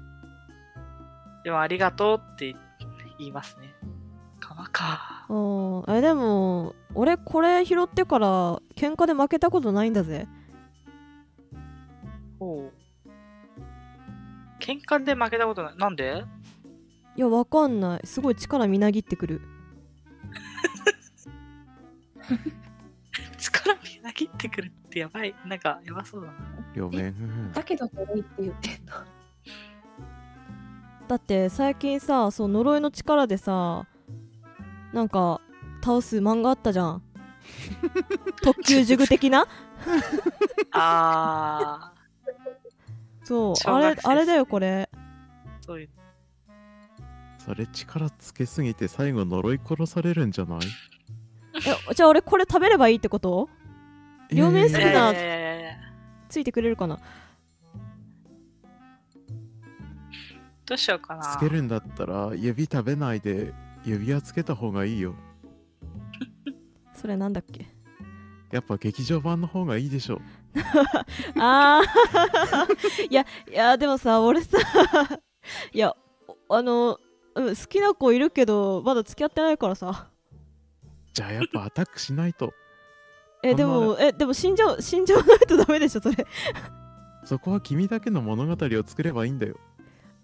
でもありがとうって言いますね。川か。うんえでも俺これ拾ってから喧嘩で負けたことないんだぜほう。喧嘩で負けたことない。なんで？いやわかんないすごい力みなぎってくる 力みなぎってくるってやばい。なんか、やばそうだな。だけど呪いって言ってんのだって最近さそう呪いの力でさなんか倒す漫画あったじゃん。特級塾的な？あそうあれあれだよこれ。ー、そういう。それ力つけすぎて最後呪い殺されるんじゃない？えじゃあ俺これ食べればいいってこと？両面好きなついてくれるかな？どうしようかな。つけるんだったら指食べないで指輪つけた方がいいよ。それなんだっけ？やっぱ劇場版の方がいいでしょ あー。いやいやでもさ俺さいやおあのうん好きな子いるけどまだ付き合ってないからさ。じゃあやっぱアタックしないと。えでもえでも死んじゃう死んじゃわないとダメでしょそれ。そこは君だけの物語を作ればいいんだよ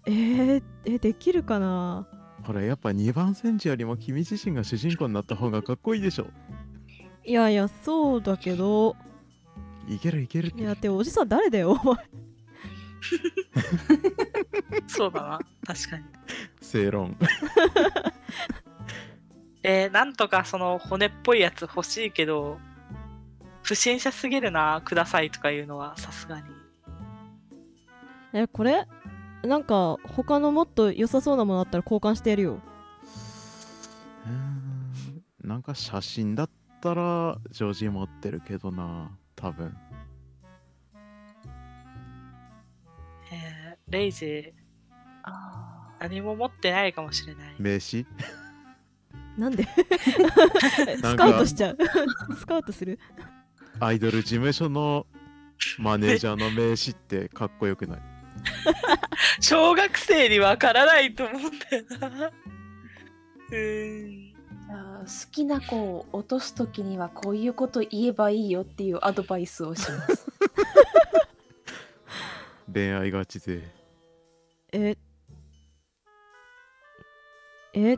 えー、えできるかな？ほらやっぱ2番戦時よりも君自身が主人公になった方がかっこいいでしょ。いやいやそうだけど。いけるいけるいやでもおじさん誰だよお前。そうだな。確かに。正論。えー、なんとかその骨っぽいやつ欲しいけど、不審者すぎるな、くださいとかいうのはさすがに。えこれ？なんか他のもっと良さそうなものあったら交換してやるよ。うーんなんか写真だったらジョージ持ってるけどな多分。えーレイジ、あ何も持ってないかもしれない。名刺？なんで？なんか。スカウトしちゃう。スカウトする？アイドル事務所のマネージャーの名刺ってかっこよくない？小学生にわからないと思 うんだよな。うーん。じゃあ好きな子を落とす時にはこういうこと言えばいいよっていうアドバイスをします。恋愛ガチ勢ええ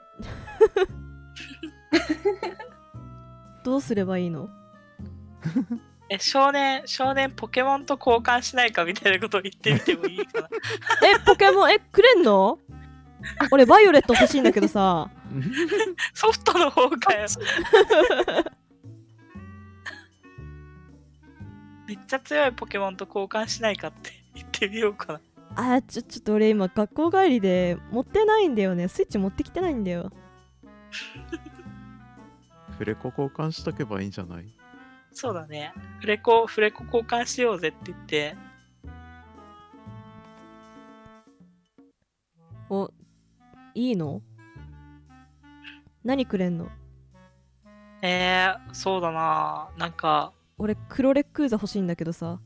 どうすればいいの？え、少年、少年ポケモンと交換しないかみたいなことを言ってみてもいいかな。えポケモンえくれんの？俺バイオレット欲しいんだけどさソフトの方かよ。めっちゃ強いポケモンと交換しないかって言ってみようかな。あちょちょっと俺今学校帰りで持ってないんだよねスイッチ持ってきてないんだよフレコ交換しとけばいいんじゃない？そうだね。フレコ、フレコ交換しようぜって言って。おいいの？何くれんの？えー、そうだな。なんか、俺黒レックーザ欲しいんだけどさ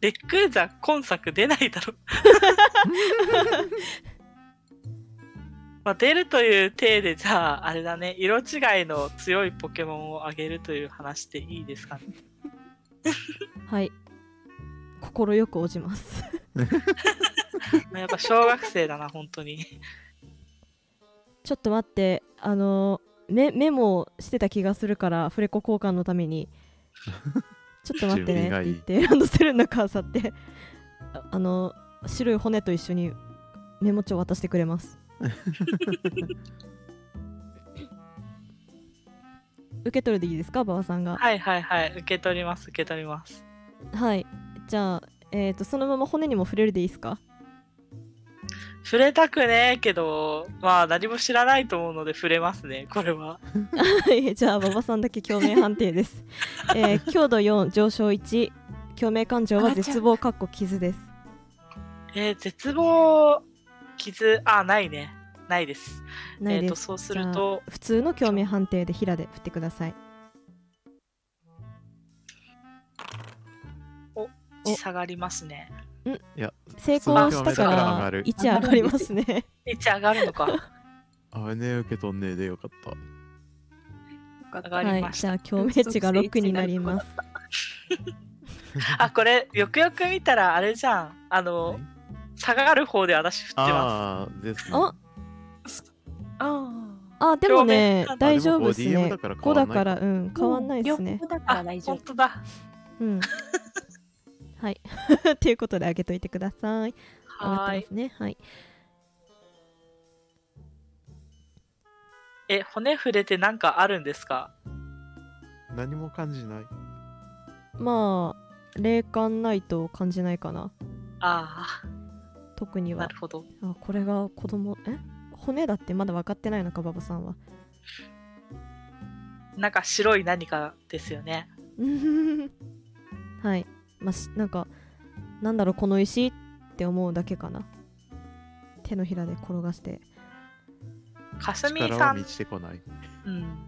レックーザ今作出ないだろ。まあ、出るという体でじゃああれだね。色違いの強いポケモンをあげるという話でいいですかね。はい。心よく応じます。やっぱ小学生だな本当に。ちょっと待って。あのメメモしてた気がするからフレコ交換のために。ちょっと待ってね。って言ってランドセルの中あさって。ああの白い骨と一緒にメモ帳渡してくれます 受け取るでいいですか馬場さんが？はいはいはい受け取ります受け取ります。はい。じゃあえっ、とそのまま骨にも触れるでいいですか？触れたくねえけどまあ何も知らないと思うので触れますねこれは。は い、じゃあ馬場さんだけ共鳴判定です。えー強度4上昇1共鳴感情は絶望かっこ傷です。えー、絶望傷あないね。ないです。ないです。えーとそうすると普通の共鳴判定で平で振ってください。お下がりますね。いや成功したから上らがる。1上がりますね。1上がるのか。あね受け取んねえでよかった。はいりま、した、じゃあ共鳴値が6になります。あこれよくよく見たらあれじゃん。あの下がる方で私振ってまああですねあああ、でもね大丈夫ですね 5DM だから。変5わんないだから、うん、変わんないですねだかすあら大丈夫。本当だうん。はい。ということで、開けといてください。はーいてますね。はい。え骨触れてなんかあるんですか？何も感じないまあ、霊感ないと感じないかな。あ特にはあなる。ほどあ、これが子供、え？骨だってまだ分かってないのか、馬場さんは。なんか白い何かですよね はい。まあ、しなんか、なんだろう、この石って思うだけかな。手のひらで転がして。かすみ力はさん満ちてこないうん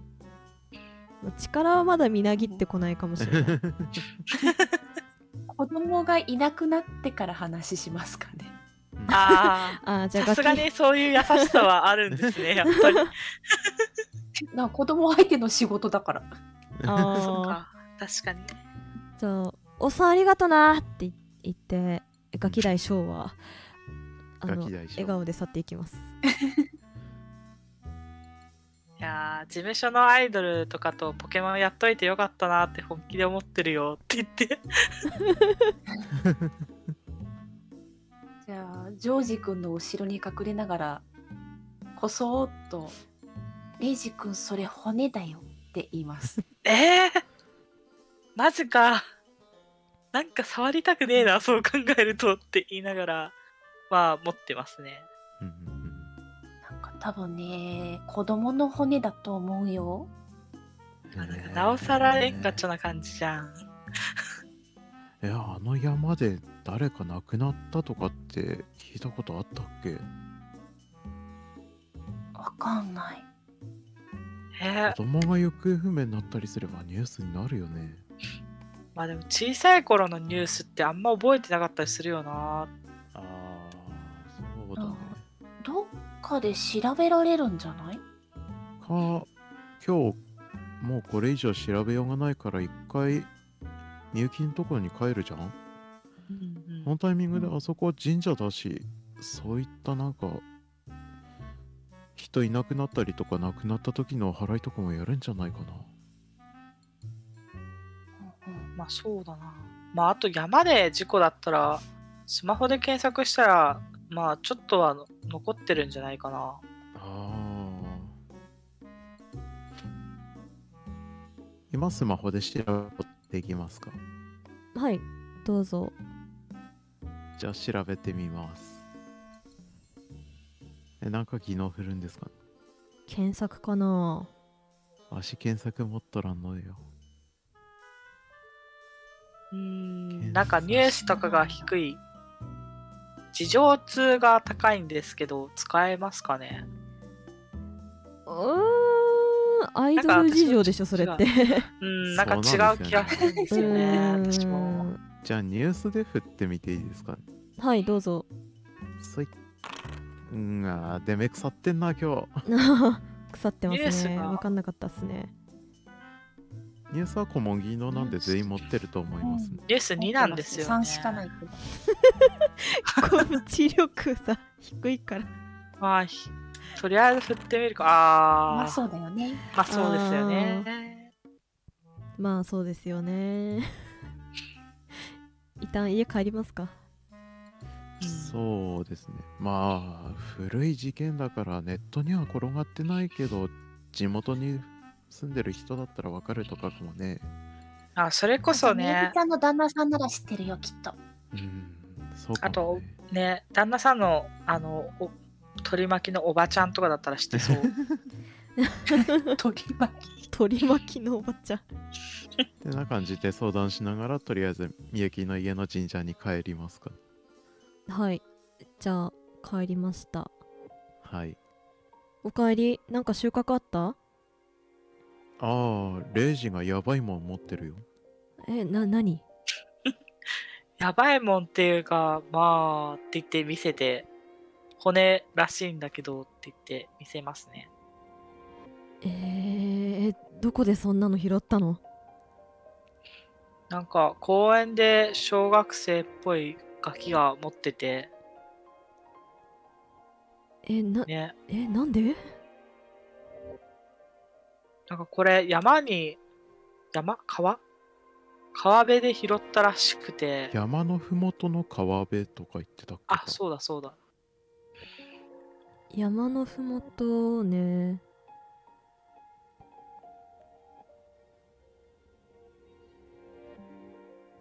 力はまだみなぎってこないかもしれない。子供がいなくなってから話しますかね。ああーじゃああさすがにそういう優しさはあるんですねやっぱり。な子供相手の仕事だから。あー。そっか確かに。じゃあ「おっさんありがとな」って言ってガキ大将はあのガキ大将。笑顔で去っていきます。いやー事務所のアイドルとかとポケモンやっといてよかったなって本気で思ってるよって言って じゃあ、ジョージ君の後ろに隠れながら、こそーっと、レイジ君それ骨だよって言います。えー、マジかなんか触りたくねえな、そう考えるとって言いながら、まあ持ってますね。うんうんなんか多分ね、子供の骨だと思うよ。なんかなおさらレンガチョな感じじゃん。えあの山で誰か亡くなったとかって聞いたことあったっけ？わかんない。え。子供が行方不明になったりすればニュースになるよね。まあでも小さい頃のニュースってあんま覚えてなかったりするよな。ああそうだね。どっかで調べられるんじゃない？か今日もうこれ以上調べようがないから一回みゆきのところに帰るじゃん。うんそのタイミングであそこは神社だしそういったなんか人いなくなったりとか亡くなった時の払いとかもやるんじゃないかな。まあそうだな。まああと山で事故だったら、スマホで検索したら、まあちょっとはの残ってるんじゃないかな。ああ今スマホで調べることできますか。はい。どうぞじゃあ調べてみます。えなんか技能振るんですか？検索かな？足検索持っとらんのよ。うーんなんかニュースとかが低い。事情通が高いんですけど、使えますかね？うーんアイドル事情でしょそれって。う。ん、なんか違そう気がするんですよね、私も。じゃあニュースで振ってみていいですかはいどうぞ。そいうんあーでめ腐ってんな今日。腐ってますね。ニュースが。分かんなかったっすね。ニュースは小麦技能なんで全員持ってると思いますね。ニュース2なんですよ、ね。3しかないけど。こう知力さ低いから。まあ、ひとりあえず振ってみるか。あー、まあそうだよね。まあそうですよね。まあそうですよね。一旦家帰りますかそうですね。まあ古い事件だからネットには転がってないけど地元に住んでる人だったらわかるとかかもね。あ、それこそみゆねきち、ゃんの旦那さんなら知ってるよ、きっと。うんそうかも、あとね、ね、旦那さんの、あの、お取り巻きのおばちゃんとかだったら知ってそう。取り巻き。取り巻きのおばちゃん。ってな感じで相談しながらとりあえずみゆきの家の神社に帰りますかはい。じゃあ帰りました。はい。おかえりなんか収穫あった？ああレイジがやばいもん持ってるよ。えな何？やばいもんっていうか、まあ、って言って見せて、骨らしいんだけどって言って見せますね。えー、どこでそんなの拾ったの？なんか公園で小学生っぽいガキが持ってて、えなね、えなんで？なんかこれ山に、山？川？川辺で拾ったらしくて、山のふもとの川辺とか言ってたっけあ、かそうだそうだ。山のふもとね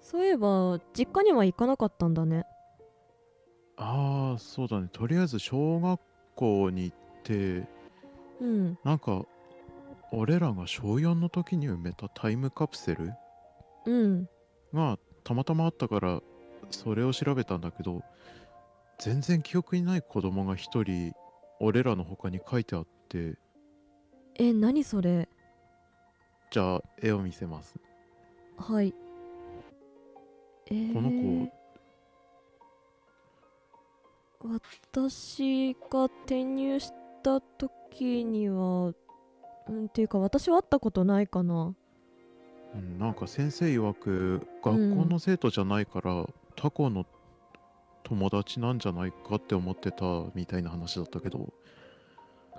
そういえば実家には行かなかったんだね。ああそうだね。とりあえず小学校に行ってうん。なんか俺らが小4の時に埋めたタイムカプセルうん。がたまたまあったからそれを調べたんだけど全然記憶にない子供が一人俺らの他に書いてあって。え何それ？じゃあ絵を見せます。はいえー、この子。私が転入した時にはうんっていうか私は会ったことないかな。うん、なんか先生曰く学校の生徒じゃないから、他校の友達なんじゃないかって思ってたみたいな話だったけど。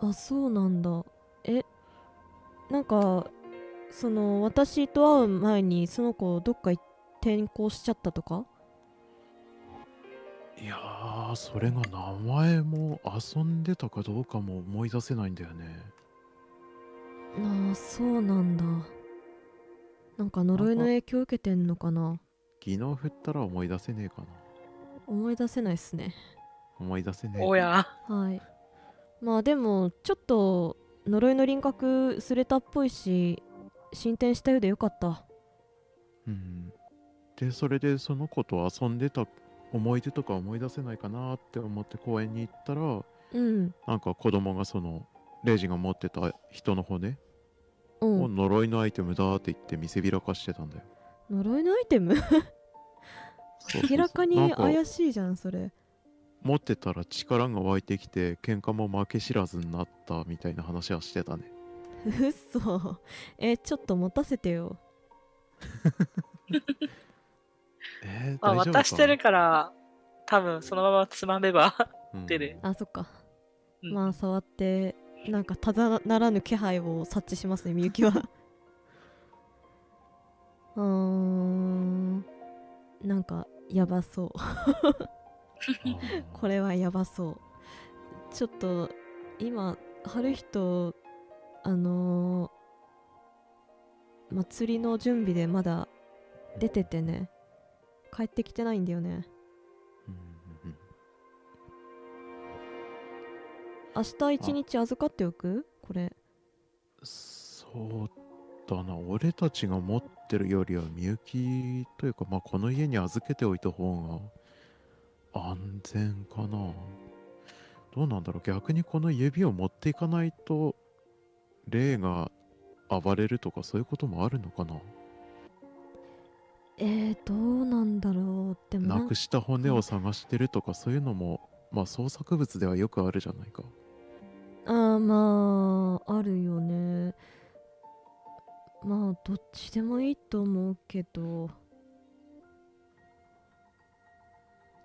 あそうなんだ。えなんかその私と会う前にその子どっか転校しちゃったとか？いやーそれが名前も遊んでたかどうかも思い出せないんだよね。ああそうなんだ。なんか呪いの影響受けてんのかな？昨日振ったら思い出せねえかな。思い出せないっすね。思い出せねえおや。はい。まあでもちょっと呪いの輪郭すれたっぽいし進展したようでよかった。うんでそれでその子と遊んでた思い出とか思い出せないかなって思って公園に行ったらうん。なんか子供がそのレイジが持ってた人の骨をうん。呪いのアイテムだって言って見せびらかしてたんだよ。呪いのアイテム？明らかに怪しいじゃんそれ。持ってたら力が湧いてきて喧嘩も負け知らずになったみたいな話はしてたね。うっそえちょっと持たせてよ えー、まあ、渡してるから、多分そのままつまめばうん。出る。あそっか、うん。まあ触ってなんかただならぬ気配を察知しますねみゆきは。うーん。なんかやばそう。これはやばそう。ちょっと今春人あのー祭りの準備でまだ出ててね帰ってきてないんだよね。明日一日預かっておく？これ。そうだな。俺たちが持ってるよりはみゆきというかまあこの家に預けておいた方が安全かな。どうなんだろう。逆にこの指を持っていかないと霊が暴れるとかそういうこともあるのかな。えー、どうなんだろう。でもなくした骨を探してるとかそういうのもまあ創作物ではよくあるじゃないか。あーまああるよね。まあどっちでもいいと思うけど。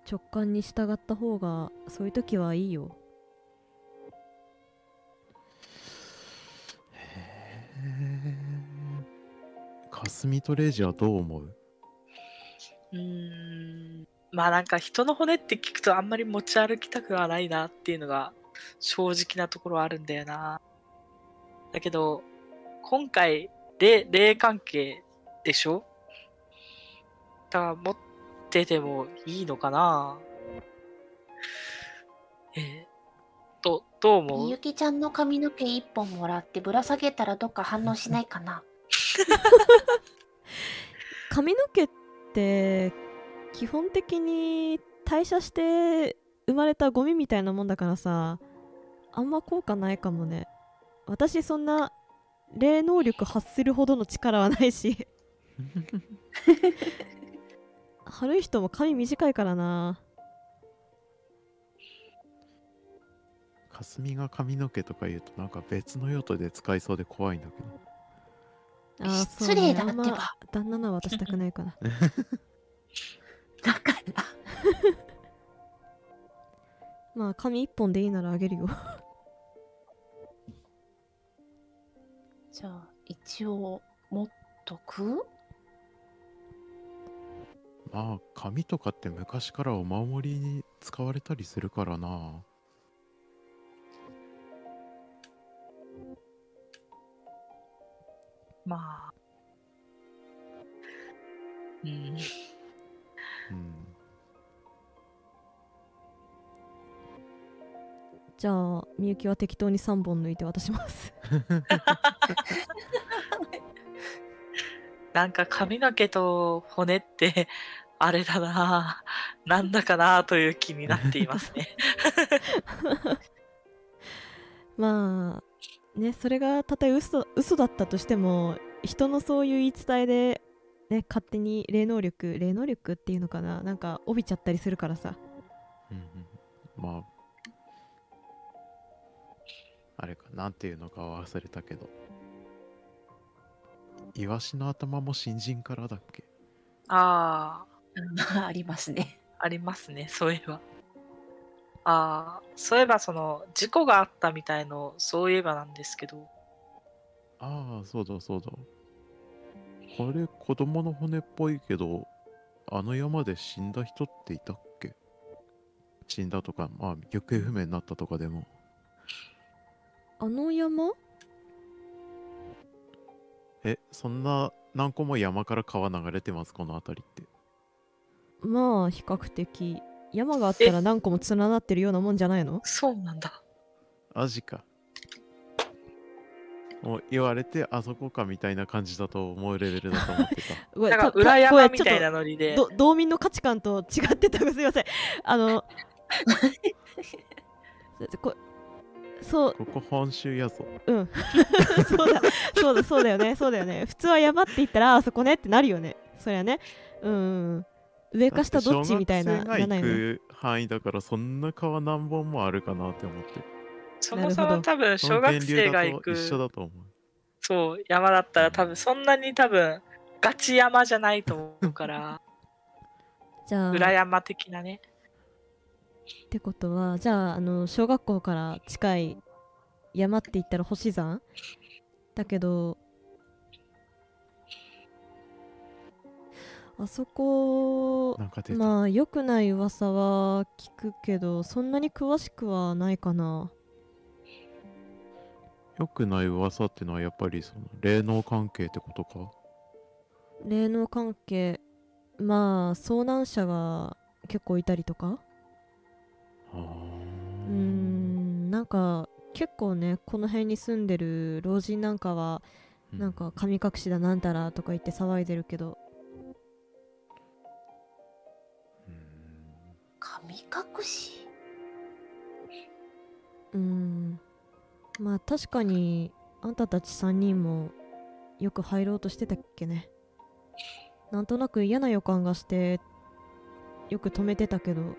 直感に従った方がそういう時はいいよ。へえ霞とレイジはどう思う？うーん。まあなんか人の骨って聞くとあんまり持ち歩きたくはないなっていうのが正直なところはあるんだよな。だけど、今回、霊、霊関係でしょ？だから持っててもいいのかな？えー、ど、どう思う？みゆきちゃんの髪の毛一本もらってぶら下げたらどっか反応しないかな 髪の毛って基本的に代謝して生まれたゴミみたいなもんだからさあんま効果ないかもね。私そんな霊能力発するほどの力はないし。春人も髪短いからな。霞が髪の毛とか言うとなんか別の用途で使いそうで怖いんだけど失礼だってば。あんま旦那のは渡したくないからだから。まあ髪一本でいいならあげるよ。じゃあ一応持っとく？まあ紙とかって昔からお守りに使われたりするからなまあ。うん。うんじゃあみゆきは適当に3本抜いて渡します なんか髪の毛と骨ってあれだなぁなんだかなという気になっていますね。まあねそれがたとえ嘘嘘だったとしても人のそういう言い伝えでね勝手に霊能力霊能力っていうのかななんか帯びちゃったりするからさ。うんうんまああれかなんていうのかは忘れたけど。イワシの頭も新人からだっけ？ああ、ありますね。ありますね、そういえば。ああ、そういえばその事故があったみたいの、そういえばなんですけど、ああそうだそうだ。これ子供の骨っぽいけどあの山で死んだ人っていたっけ？死んだとかまあ行方不明になったとかでも。あの山？えそんな何個も山から川流れてますこの辺りって。まあ比較的山があったら何個も連なってるようなもんじゃないの？そうなんだ。アジか。もう言われて、あそこかみたいな感じだと思うレベルだと思ってた。なんか裏山みたいなノリで。道民の価値観と違ってた。すいません。あの こそう。ここ本州やぞ。うん。そうだ。そうだそうだよね。そうだよね。普通は山って言ったらあそこねってなるよね。そりゃね。うん上か下どっちみたいなだって小学生がじゃないの？行く範囲だから、そんな川何本もあるかなって思って。そもそなるほど。も多分小学生が行く。一緒だと思う。そう山だったら多分そんなに多分ガチ山じゃないと思うから。じゃあ。裏山的なね。ってことはじゃああの小学校から近い山って言ったら星山？だけどあそこ。まあ良くない噂は聞くけどそんなに詳しくはないかな。良くない噂ってのはやっぱりその霊能関係ってことか？霊能関係。まあ遭難者が結構いたりとか。うー。んなんか結構ねこの辺に住んでる老人なんかはうなんか神隠しだなんたらとか言って騒いでるけどまあ確かにあんたたち3人もよく入ろうとしてたっけね。なんとなく嫌な予感がしてよく止めてたけど。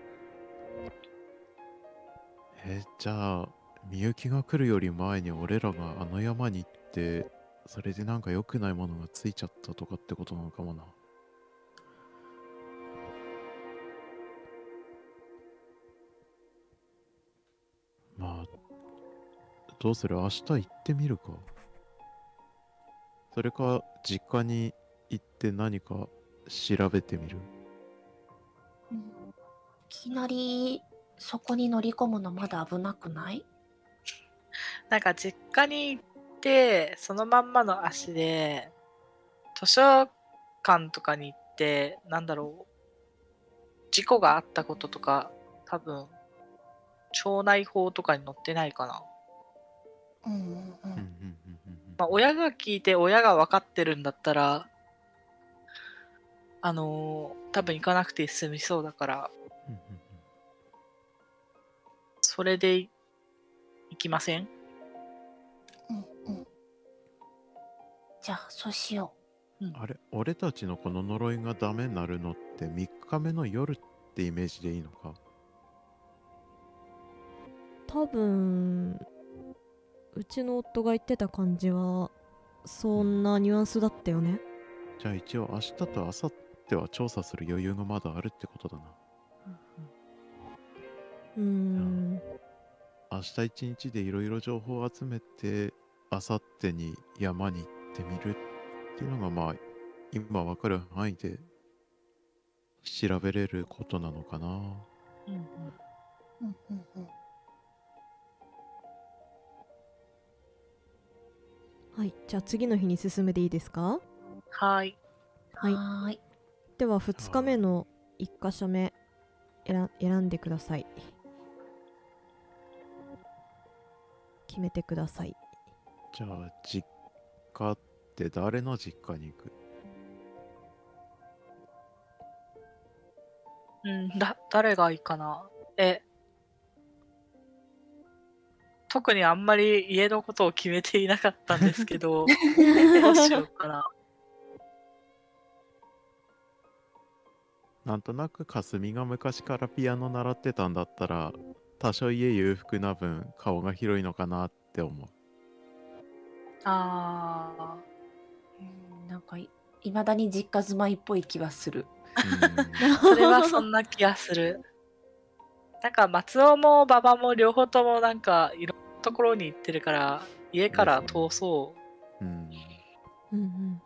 えじゃあみゆきが来るより前に俺らがあの山に行ってそれでなんか良くないものがついちゃったとかってことなのかもな。まあどうする明日行ってみるか。それか実家に行って何か調べてみる。いきなりそこに乗り込むのまだ危なくない？なんか実家に行ってそのまんまの足で図書館とかに行ってなんだろう事故があったこととか多分町内法とかに載ってないかな。まあ、親が聞いて親が分かってるんだったらあのー多分行かなくて済みそうだからうんうんそれでい行きません？うんうん。じゃあそうしよあれ？俺たちのこの呪いがダメになるのって3日目の夜ってイメージでいいのか？多分うちの夫が言ってた感じはそんなニュアンスだったよね。じゃあ一応明日と明後日は調査する余裕がまだあるってことだな。うーん。明日一日でいろいろ情報を集めて明後日に山に行ってみるっていうのがまあ今わかる範囲で調べれることなのかな。うんうんう。うんうんはい。じゃあ次の日に進めていいですか？はい。はい。はーい。では2日目の1箇所目選選んでください。決めてください。じゃあ実家って誰の実家に行く？うん、だ、誰がいいかな？え、特にあんまり家のことを決めていなかったんですけど、どうしようかな。なんとなくかすみが昔からピアノ習ってたんだったら多少家裕福な分顔が広いのかなって思うあうんなんかいいまだに実家住まいっぽい気はする。ー、それはそんな気がする。なんか松尾も馬場も両方ともなんかいろんなところに行ってるから、家から遠そう。うん、うん、うんうん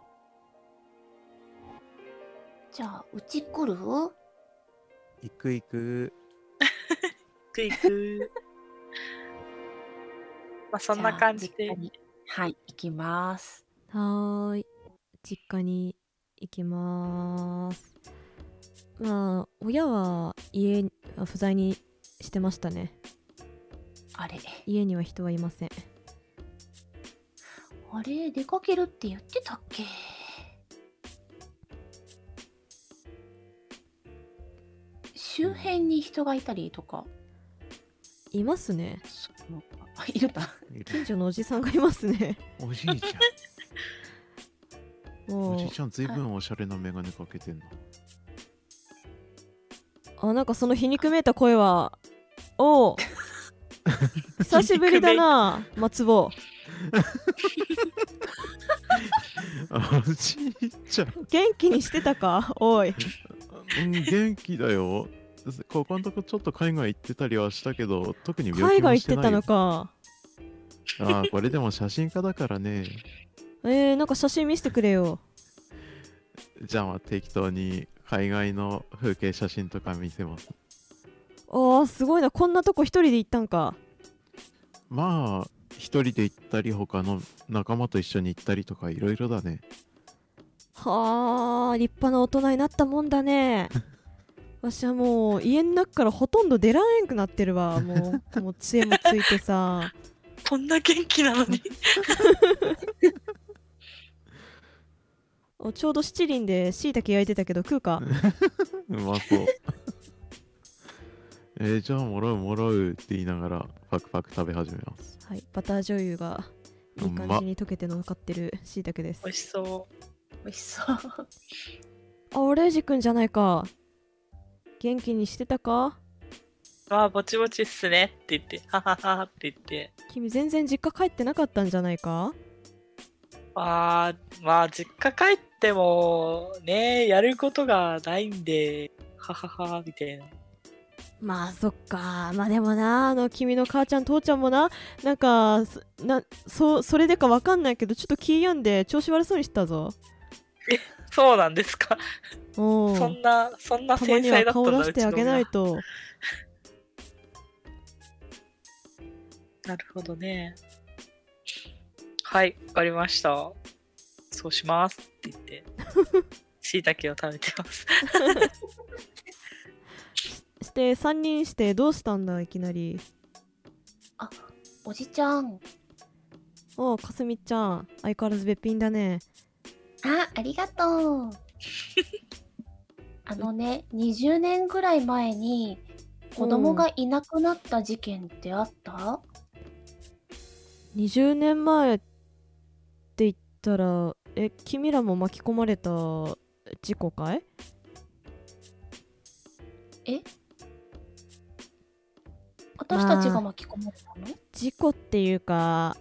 じゃあうち来る？行く行く行く行く。まあそんな感じでゃあ実家。にはい行きます。はーい実家に行きまーすまあ親は家は不在にしてましたねあれ。家には人はいません。あれ？出かけるって言ってたっけ？周辺に人がいたりとか。いますね。そう。あいるたいる。近所のおじさんがいますね。おじいちゃん。おもじいうちゃん、ずいぶんおしゃれなメガネかけてんの。あなんかその皮肉めいた声はおう久しぶりだな 松坊おじいちゃん。元気にしてたか？おいうん、元気だよ。ここのとこちょっと海外行ってたりはしたけど、特に海外行ってたのかああ、これでも写真家だからね。えー、なんか写真見せてくれよじゃあ適当に海外の風景写真とか見せます。あーすごいなこんなとこ一人で行ったんかまあ、一人で行ったり、他の仲間と一緒に行ったりとかいろいろだね。はあ立派な大人になったもんだね わしはもう家の中からほとんど出られんくなってるわもう もう杖もついてさこんな元気なのに。おちょうど七輪でしいたけ焼いてたけど食うかうまそう。えー、じゃあもらうもらうって言いながらパクパク食べ始めます。はいバター醤油がいい感じに溶けて乗っかってるしいたけです美味しそう。美味しそうあオレイジくんじゃないか元気にしてたか？ああ、ぼちぼちっすねって言って、はははって言って。君全然実家帰ってなかったんじゃないか？あーまあ、実家帰っても、ね、やることがないんで、ははは、みたいな。まあそっかまあでもなあの君の母ちゃん父ちゃんもななんかそなそそれでかわかんないけどちょっと気病んで調子悪そうにしてたぞそうなんですか？おそんな、そんな繊細だったんだ、出してあげないと なるほどね。はい、わかりました。そうしますって言って、しいたけを食べてます。して3人してどうしたんだいきなり。おじちゃん。おうかすみちゃん。相変わらずべっぴんだね。あありがとう。あのね20年ぐらい前に子供がいなくなった事件ってあった、20年前って言ったらえ君らも巻き込まれた事故かい？え？私たちが巻き込まれたの、事故っていうか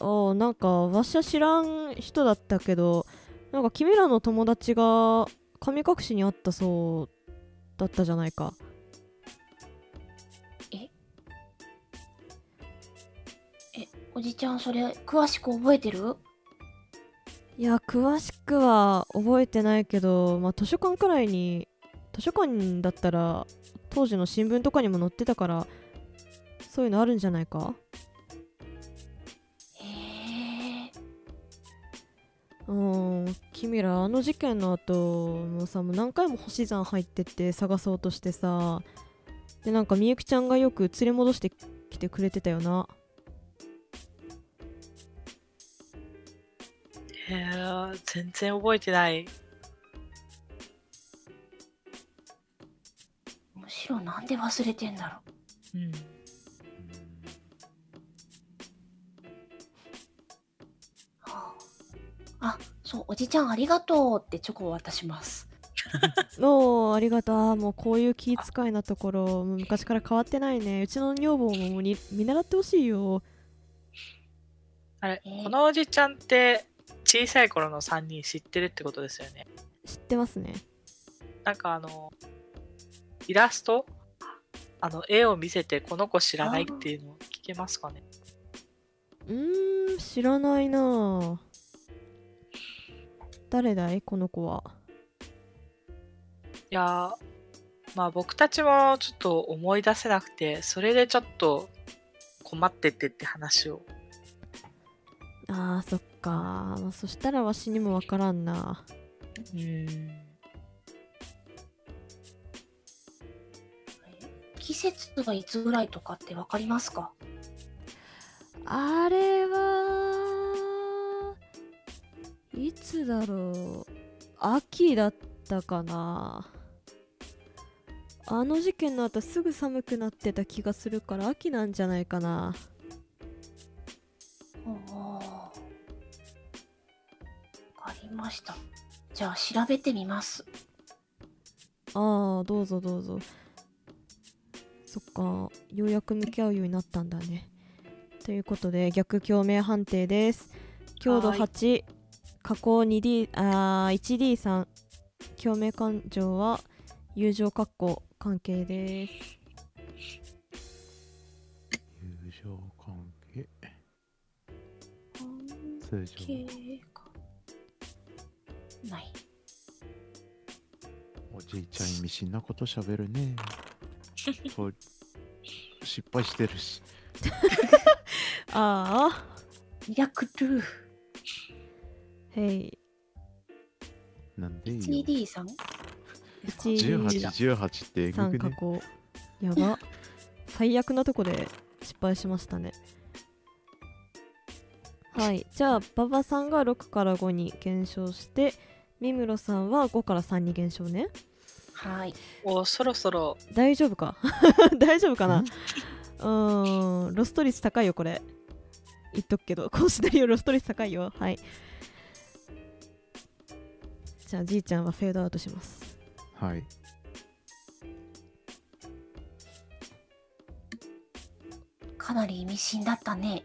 おうなんかわしは知らん人だったけどなんか君らの友達が神隠しにあったそうだったじゃないか。えおじちゃんそれ詳しく覚えてる？いや詳しくは覚えてないけど、まあ、図書館くらいに図書館だったら当時の新聞とかにも載ってたからそういうのあるんじゃないか？へえ。うん君らあの事件の後もうさもう何回も星山入ってって探そうとしてさでなんかみゆきちゃんがよく連れ戻してきてくれてたよな。へえ、全然覚えてない。むしろなんで忘れてんだろう。ん。う、はあ、あそうおじちゃんありがとうってチョコを渡します。おーありがとう。もうこういう気遣いなところ昔から変わってないね。うちの女房も見習ってほしいよ。あれ、えー。このおじちゃんって小さい頃の3人知ってるってことですよね。知ってますね。なんかあの、イラスト？あの、絵を見せてこの子知らないっていうの聞けますかね？うーん知らないな。ぁ誰だいこの子は？いやー、まあ僕たちもちょっと思い出せなくて、それでちょっと困っててって話を。あーそっか、まあ、そしたらわしにもわからんな。うーん。季節はいつぐらいとかってわかりますか？あれはいつだろう。秋だったかな。あの事件の後すぐ寒くなってた気がするから秋なんじゃないかな。おおわかりました。じゃあ調べてみます。ああどうぞどうぞそっかようやく向き合うようになったんだね。ということで逆共鳴判定です。強度はい。8加工 2D あー 1D3 共鳴感情は友情括弧関係です。友情関係通常。ない。おじいちゃん意味深なことしゃべるねそう失敗してるし。ああミラクルへい。なんでいいよ CD さん 1D3 1818ってえぐくね？やば。最悪なとこで失敗しましたね。はい。じゃあ馬場さんが6から5に減少して三室さんは5から3に減少ねはい。おそろそろ。大丈夫か？大丈夫かな？うーんロスト率高いよこれ。言っとくけど このシナリオロスト率高いよ。はい。じゃあじいちゃんはフェードアウトします。はい。かなり意味深だったね。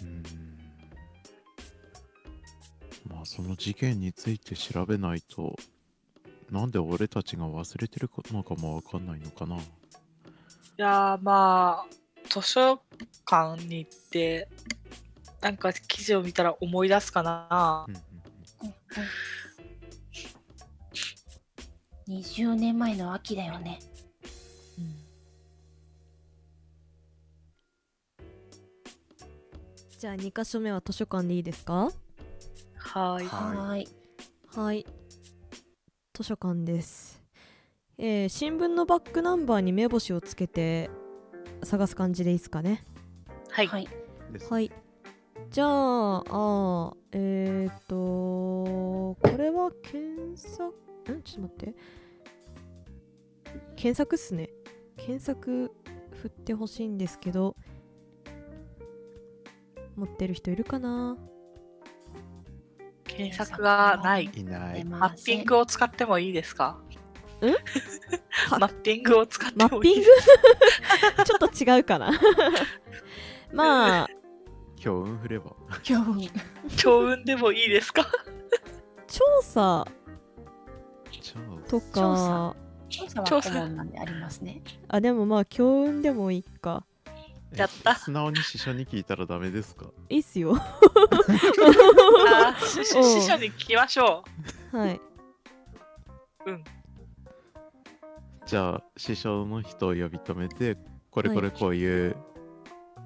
うーん。まあその事件について調べないとなんで俺たちが忘れてるのかもわかんないのかな。いやーまあ図書館に行ってなんか記事を見たら思い出すかな。うんうんうん。うん20年前の秋だよね。じゃあ2箇所目は図書館でいいですか？はーい。はい。はい図書館です。えー新聞のバックナンバーに目星をつけて探す感じでいいですかね。はい、はい。はい。じゃああーえっ、ー、とこれは検索ん？ちょっと待って。検索っすね。検索振ってほしいんですけど持ってる人いるかな？検索がない。いない。マッピングを使ってもいいですか？は？マッピングを使ってもいいマッピング？ちょっと違うかな。まあ。強運振れば。今日強運でもいいですか？調査。とか。調査は調査。顧問なんでありますね。あでもまあ強運でもいいかやった。素直に師匠に聞いたらダメですか？い いっすよ。師匠に聞きましょはい。じゃあ師匠の人を呼び止めてこれこれこういう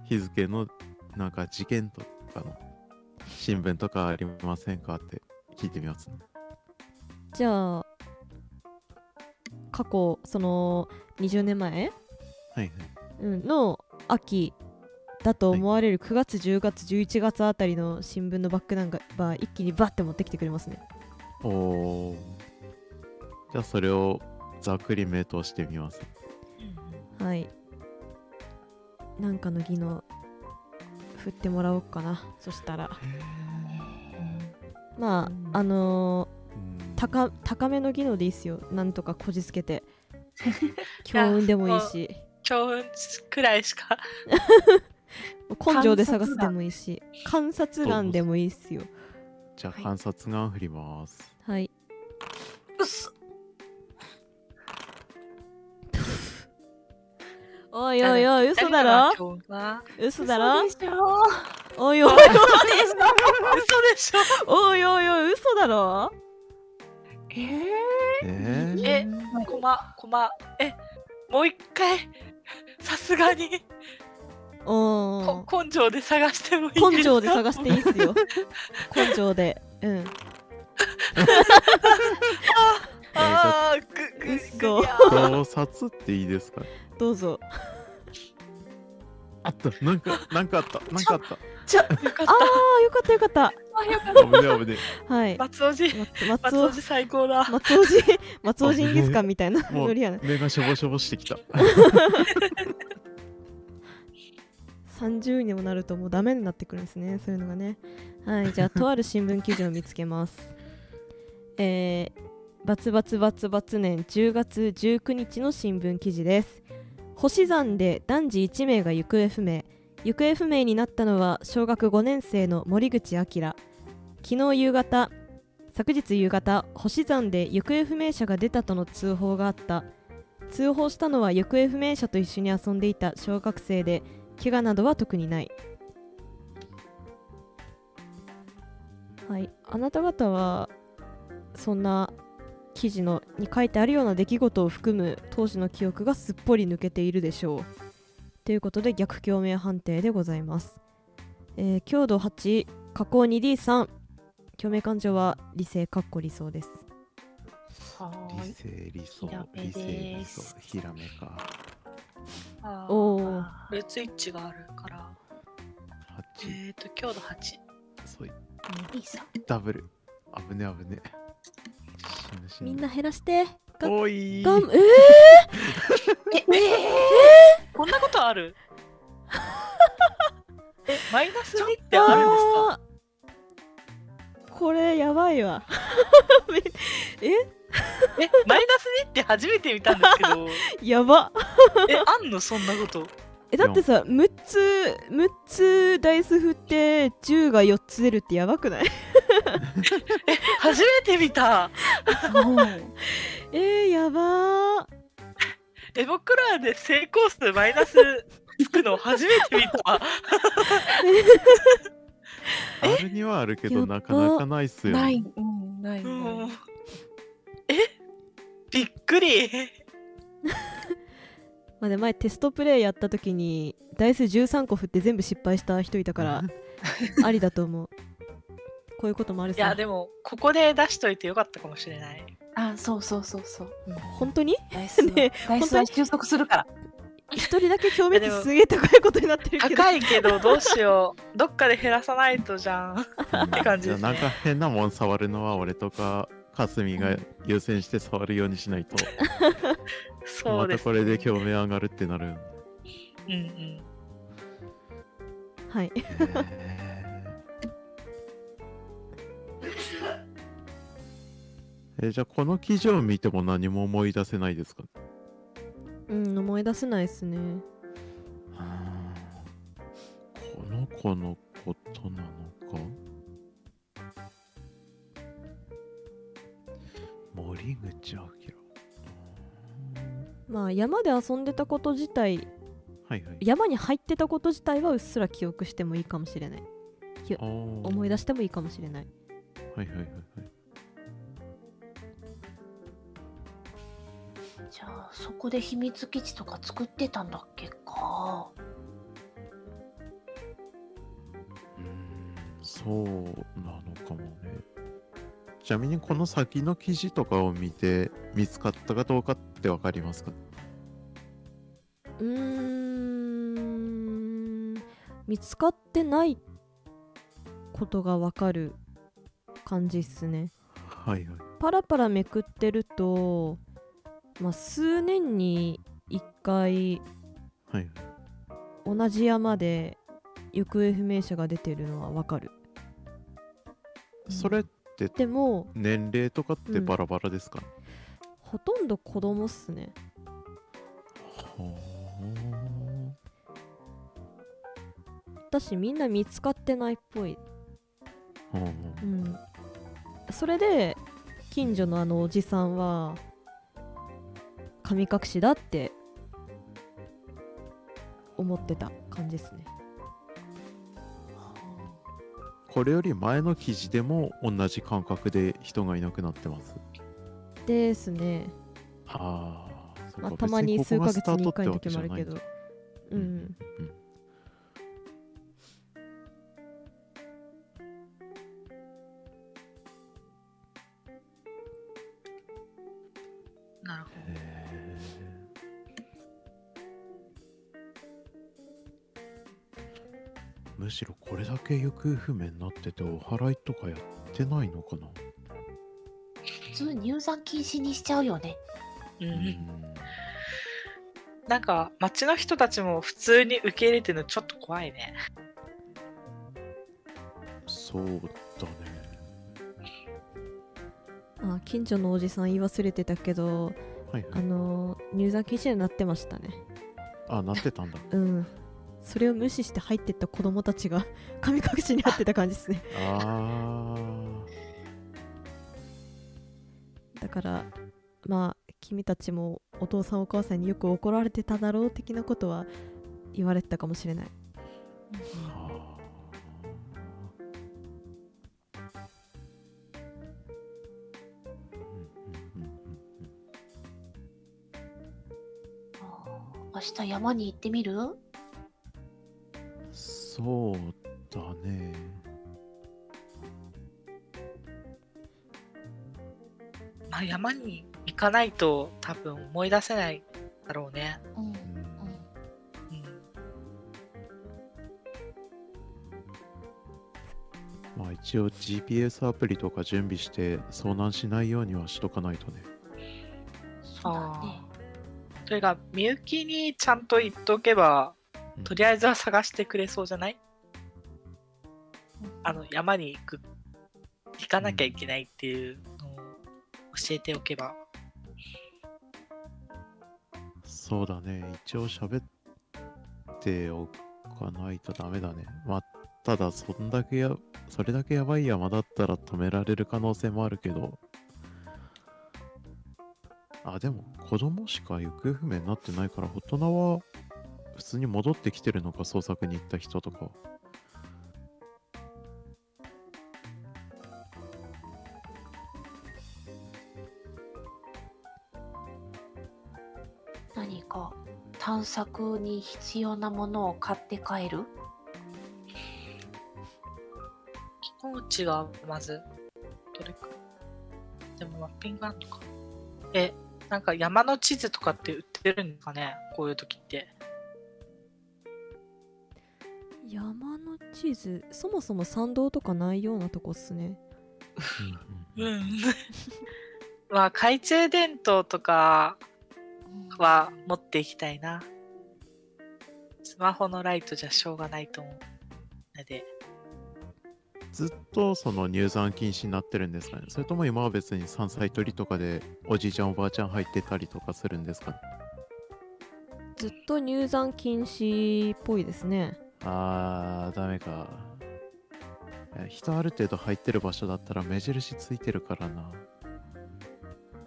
日付のなんか事件とかの新聞とかありませんかって聞いてみますね。じゃあ過去その20年前、はいはい。うん、の秋だと思われる9月10月11月あたりの新聞のバックナンバー一気にバッて持ってきてくれますね。おおじゃあそれをざっくり目通してみます。はい。なんかの技能振ってもらおうかな。そしたら。まああのー高高めの技能でいいっすよ。なんとかこじつけて。強運でもいいしう強運くらいしか。根性で探すでもいいし観察眼。でもいいっすよ。じゃあはい観察眼振ります、はい。うっす。おいおいおい嘘だろ？嘘だろ？嘘でしょ。おいおい。嘘でしょ。おいおいおい嘘だろ？えー、えー、えコマコマえもう一回さすがに。おこ根性で探してもいいですか？根性で探していいっすよ。根性で。うん。あーぐぐ嘘。ぐ盗撮っていいですか？どうぞ。あった。なんかなんかあった。なんかあったちょよかっあーよかったよかった。はい。た松尾寺松尾。尾寺最高だ。松尾寺松尾寺ですか？みたいな。もうノリやな目がしょぼしょぼしてきた。30にもなるともうダメになってくるんですねそういうのがね。はいじゃあとある新聞記事を見つけます。えー、バツバツバツバツ年10月19日の新聞記事です。星山で男児1名が行方不明行方不明になったのは小学5年生の森口明。昨日夕方昨日夕方星山で行方不明者が出たとの通報があった。通報したのは行方不明者と一緒に遊んでいた小学生で怪我などは特にない。はいあなた方はそんな記事のに書いてあるような出来事を含む当時の記憶がすっぽり抜けているでしょう。ということで逆共鳴判定でございます、えー強度8加工 2D3 共鳴感情は理性かっこ理想です。理い。性理想。ひらめ理性理想。ですひらめか。あーおおあ別イッチがあるから。8えっと強度8そういダブル。危ね危ね死ぬ死ぬ。みんな減らして。がおい。がん えー、ええこんなことある？えマイナス2ってあるんですか？これやばいわ。え？えマイナス2って初めて見たんですけど。やば。えあんの？そんなことえだってさ6つ6つダイス振って10が4つ出るってやばくない？え初めて見た。えー、やばー。え僕らで成功数マイナスつくの初めて見た。あるにはあるけどなかなかないっすよ。ない、うん、ない、うん。ない。えびっくりまあ、で前テストプレイやった時にダイス13個振って全部失敗した人いたから ありだと思う。こういうこともあるさ。いやでもここで出しといてよかったかもしれない。あ、そうそうそうそう。うん。本当に？ダイスは、ねダイスは収束するから。一人だけ表面いやでもすげえ高いことになってるけど。高いけどどうしよう。どっかで減らさないとじゃん。って感じですじゃあなんか変なもん触るのは俺とかかすみが優先して触るようにしないと。そうです、またこれで共鳴上がるってなるんうんうん。はい。え。ーじゃあこの記事を見ても何も思い出せないですか？うん思い出せないっすね。この子のことなのか？森口明まあ山で遊んでたこと自体はいはい。山に入ってたこと自体はうっすら記憶してもいいかもしれない。思思い出してもいいかもしれない。はいはいはいはい。じゃあ、そこで秘密基地とか作ってたんだっけか。うーんそうなのかもねちなみにこの先の記事とかを見て見つかったかどうかってわかりますか？うーん。見つかってないことがわかる感じっすね。はいはい。パラパラめくってると、まあ、数年に1回はいはい。同じ山で行方不明者が出てるのはわかる。それってでも年齢とかってバラバラですか、ほとんど子供っすね。ほ私みんな見つかってないっぽい、ーほうほううん、それで近所のあのおじさんは神隠しだって思ってた感じですねこれより前の記事でも同じ感覚で人がいなくなってます。ですね、ああ、まあ、かたまに数ヶ月に1別回の時もあるけどトってわけじゃないんだ。うんなるほへしろこれだけ行方不明になっててお祓いとかやってないのかな？普通入山禁止にしちゃうよね。ど。う。うんんなんか町の人たちも普通に受け入れてるのちょっと怖いね。そうだねあ近所のおじさん言い忘れてたけどあはいはいの入山禁止になってましたねあなってたんだうんそれを無視して入ってった子供たちが 神隠しになってた感じですね。あだからまあ君たちもお父さんお母さんによく怒られてただろう的なことは言われてたかもしれない。明日山に行ってみる？そうだねまあ、山に行かないと多分思い出せないだろうね。うん。うんうん。まあ一応 GPS アプリとか準備して遭難しないようにはしとかないとねそうだね。それがみゆきにちゃんと言っておけば、うんとりあえずは探してくれそうじゃない？あの山に行く行かなきゃいけないっていうのを教えておけば。そうだね。一応喋っておかないとダメだね。まあただそんだけやそれだけやばい山だったら止められる可能性もあるけど。あでも子供しか行方不明になってないから大人は普通に戻ってきてるのか捜索に行った人とか何か探索に必要なものを買って帰る？気持ちがまず、どれか。でもマッピングあんのか。え、なんか山の地図とかって売ってるんですかね？こういう時って。山の地図そもそも参道とかないようなとこっすねうんうんうん。まあ、懐中電灯とかは持っていきたいな。スマホのライトじゃしょうがないと思うので。ずっとその入山禁止になってるんですかねそれとも今は別に山菜採りとかでおじいちゃんおばあちゃん入ってたりとかするんですかねずっと入山禁止っぽいですねあーダメか。人ある程度入ってる場所だったら目印ついてるからな。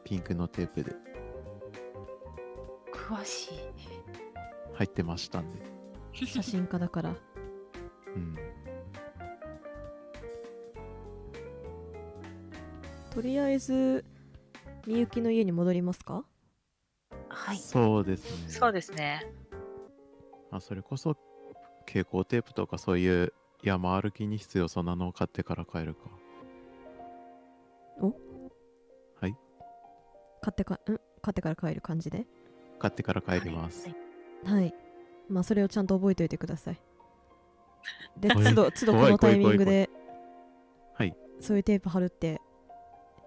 ピンクのテープで。詳しい。入ってましたんで。写真家だから。うん。とりあえずみゆきの家に戻りますか？はい。そうですね。そうですね。まあ、それこそ蛍光テープとかそういう山歩きに必要そうなのを買ってから帰るか。買ってかん？買ってから帰る感じで？買ってから帰ります、はい。はい。まあそれをちゃんと覚えておいてください。ではい。都度都度このタイミングではい。そういうテープ貼るって。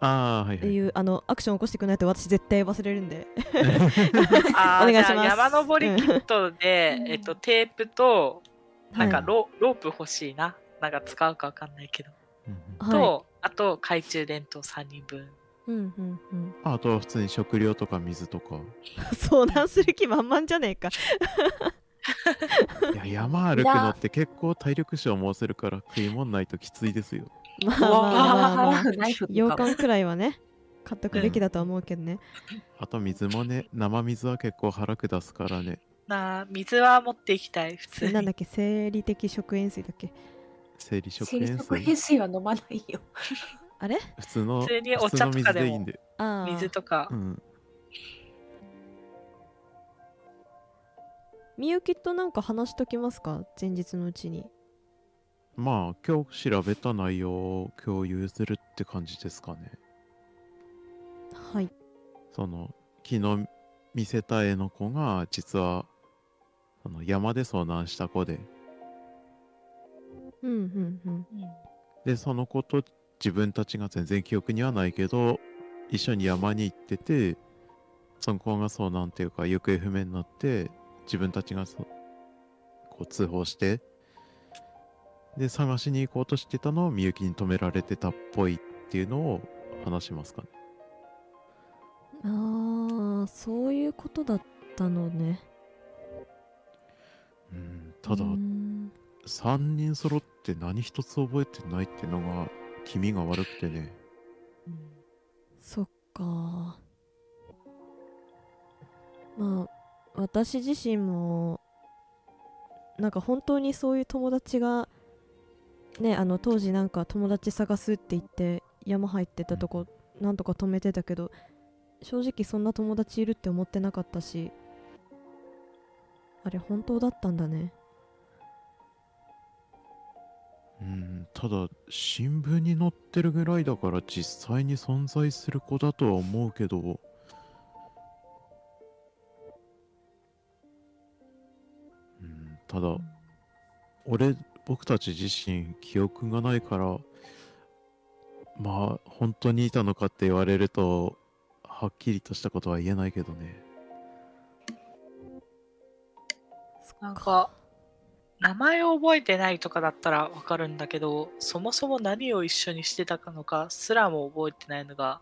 ああはいはい。いうあのアクション起こしてくれないと私絶対忘れるんで。お願いします。じゃあ山登りキットで、えっと、テープと、なんかはいロ,、ロープ欲しいな。なんか使うかわかんないけど。と、あと懐中電灯3人分。うんうんうん。ああとは普通に食料とか水とか。相談する気満々じゃねえか。いや山歩くのって結構体力消耗するから食い物ないときついですよ。まあまあまあまあ。洋館くらいはね買っとくべきだとは思うけどね、あと水もね生水は結構腹下すからねなあ、水は持っていきたい、普通に。なんだっけ生理的食塩水だっけ？生理食塩水？食塩水は飲まないよ。あれ？普通の普通にお茶とかでも。水でいいんで。ああ水とか。う。ん。みゆきとなんか話しときますか？前日のうちに。まあ今日調べた内容を共有するって感じですかね。はい。その昨日見せた絵の子が実はその山で遭難した子で。うんうんうん。でその子と自分たちが全然記憶にはないけど一緒に山に行っててその子が遭難っていうか行方不明になって自分たちがそこう通報してで探しに行こうとしてたのをみゆきに止められてたっぽいっていうのを話しますかね。ああそういうことだったのねうんただうーん。3人揃って何一つ覚えてないってのが気味が悪くてね。そっか。まあ私自身もなんか本当にそういう友達がねあの当時なんか友達探すって言って山入ってたとこなんとか止めてたけど正直そんな友達いるって思ってなかったしあれ本当だったんだね。うんただ新聞に載ってるぐらいだから実際に存在する子だとは思うけど。うんただ俺僕たち自身記憶がないからまあ本当にいたのかって言われるとはっきりとしたことは言えないけどね。なんか名前を覚えてないとかだったらわかるんだけどそもそも何を一緒にしてたのかすらも覚えてないのが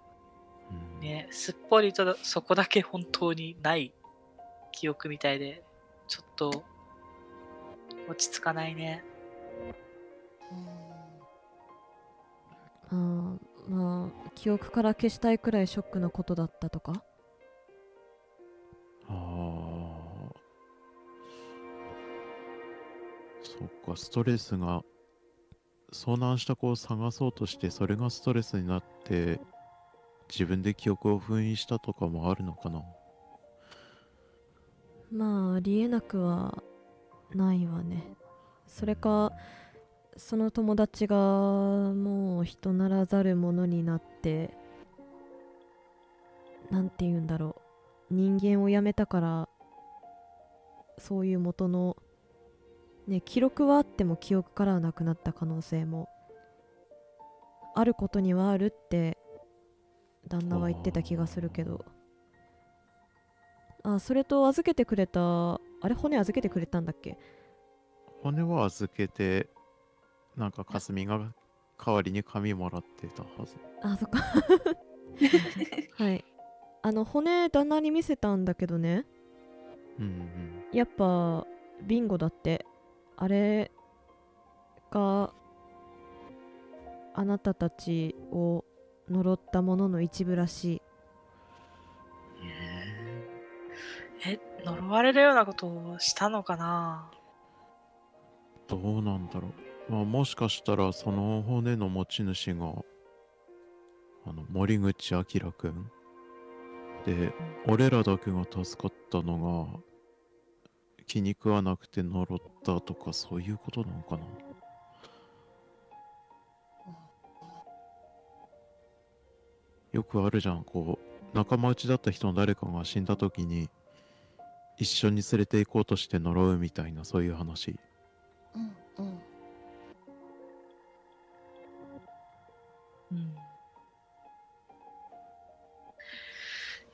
うんねすっぽりとそこだけ本当にない記憶みたいでちょっと落ち着かないね。あーまあ記憶から消したいくらいショックなことだったとか？ああ。そっか、ストレスが、遭難した子を探そうとして、それがストレスになって、自分で記憶を封印したとかもあるのかな？まあありえなくはないわねそれかその友達がもう人ならざるものになってなんて言うんだろう人間をやめたからそういう元のね記録はあっても記憶からはなくなった可能性もあることにはあるって旦那は言ってた気がするけど。あそれと預けてくれたあれ骨預けてくれたんだっけ？骨は預けて、なんか、かすみが代わりに紙もらってたはず。あそっか。はい。あの骨旦那に見せたんだけどね。うんうん。やっぱビンゴだってあれがあなたたちを呪ったものの一部らしいえ、呪われるようなことをしたのかな？どうなんだろう。まあ、もしかしたら、その骨の持ち主が、あの、森口明くん。で、俺らだけが助かったのが、気に食わなくて呪ったとか、そういうことなのかな？よくあるじゃん、こう、仲間内だった人の誰かが死んだ時に、一緒に連れて行こうとして呪うみたいな、そういう話。うんうんうん。い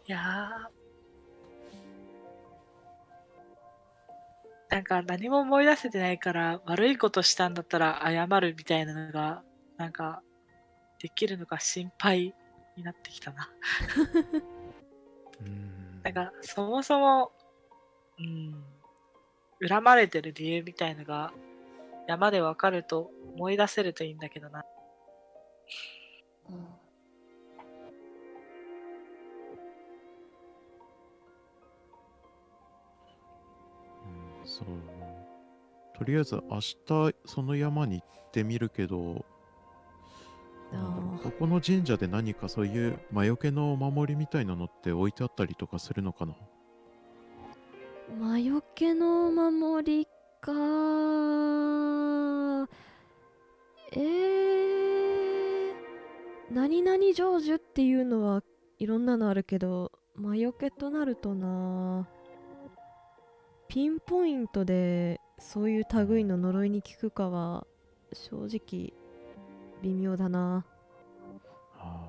やーなんか何も思い出せてないから悪いことしたんだったら謝るみたいなのがなんかできるのか心配になってきたな。うーんなんかそもそも、うん、恨まれてる理由みたいのが山でわかると思い出せるといいんだけどな。うんそうとりあえず明日その山に行ってみるけどここの神社で何かそういう魔除けのお守りみたいなのって置いてあったりとかするのかな？魔除けのお守りかえー、何々成就っていうのはいろんなのあるけど魔除けとなるとなピンポイントでそういう類の呪いに効くかは正直微妙だな。ああ、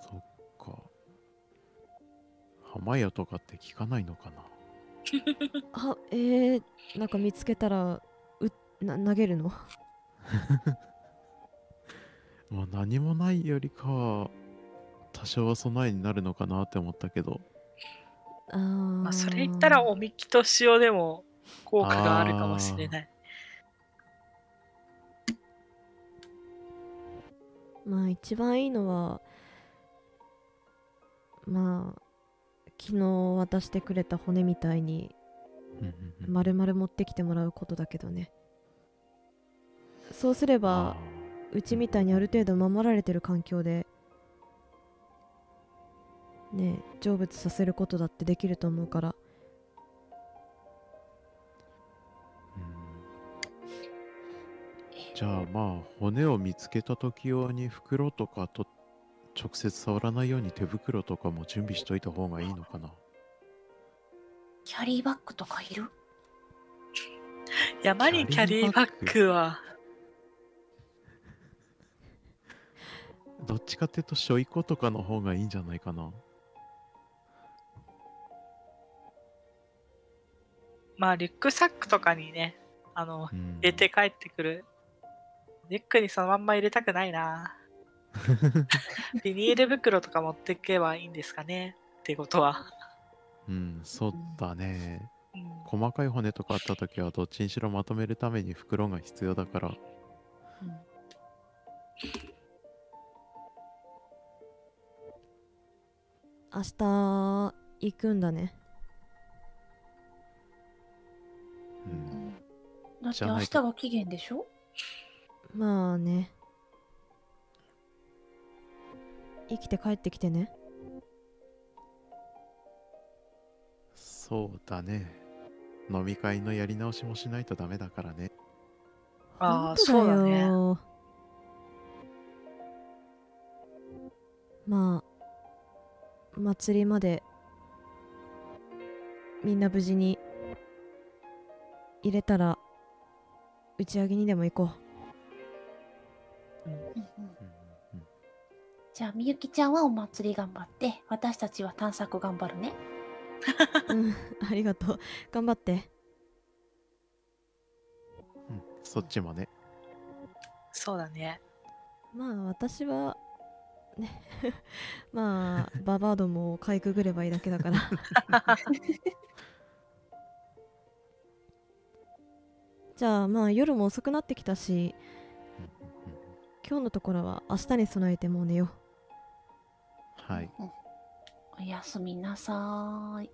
そっか。浜屋とかって聞かないのかな？あえー、なんか見つけたらうな投げるの？まあ何もないよりかは多少は備えになるのかなって思ったけどまあ、それ言ったらおみきと塩でも効果があるかもしれない。まあ一番いいのはまあ昨日渡してくれた骨みたいに丸々持ってきてもらうことだけどね。そうすればあうちみたいにある程度守られてる環境でねえ成仏させることだってできると思うから。ーうん。じゃあまあ骨を見つけた時用に袋とかと直接触らないように手袋とかも準備しといた方がいいのかな？キャリーバッグとかいる？山にキャリーバッグは、どっちかっていうとしょいことかの方がいいんじゃないかな？まあリュックサックとかにね、あの、うん。入れて帰ってくる。リュックにそのまんま入れたくないな。ビニール袋とか持ってけばいいんですかね。ってことは。うんそうだね。うん。細かい骨とかあった時はどっちにしろまとめるために袋が必要だから。うん。明日行くんだねだってじゃないと明日が期限でしょ？まあね。生きて帰ってきてね。そうだね。飲み会のやり直しもしないとダメだからね。ああ、本当そうだね。よまあ祭りまでみんな無事に入れたら打ち上げにでも行こう。ん。うんうん。うんじゃあみゆきちゃんはお祭り頑張って私たちは探索頑張るね。ううん。ありがとう。頑張って。うんうん。そっちもね。そうだね。まあ私はね。まあババアどもをかいくぐればいいだけだから じゃあまあ夜も遅くなってきたし今日のところは明日に備えてもう寝よはいうんおやすみなさーい。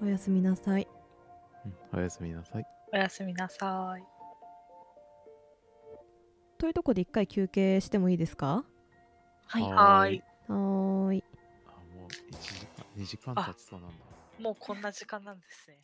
うおやすみなさいうんおやすみなさいおやすみなさい。というとこで一回休憩してもいいですか？はい。はい。はーいあもう1時間2時間経ちそうなんだもうこんな時間なんですね。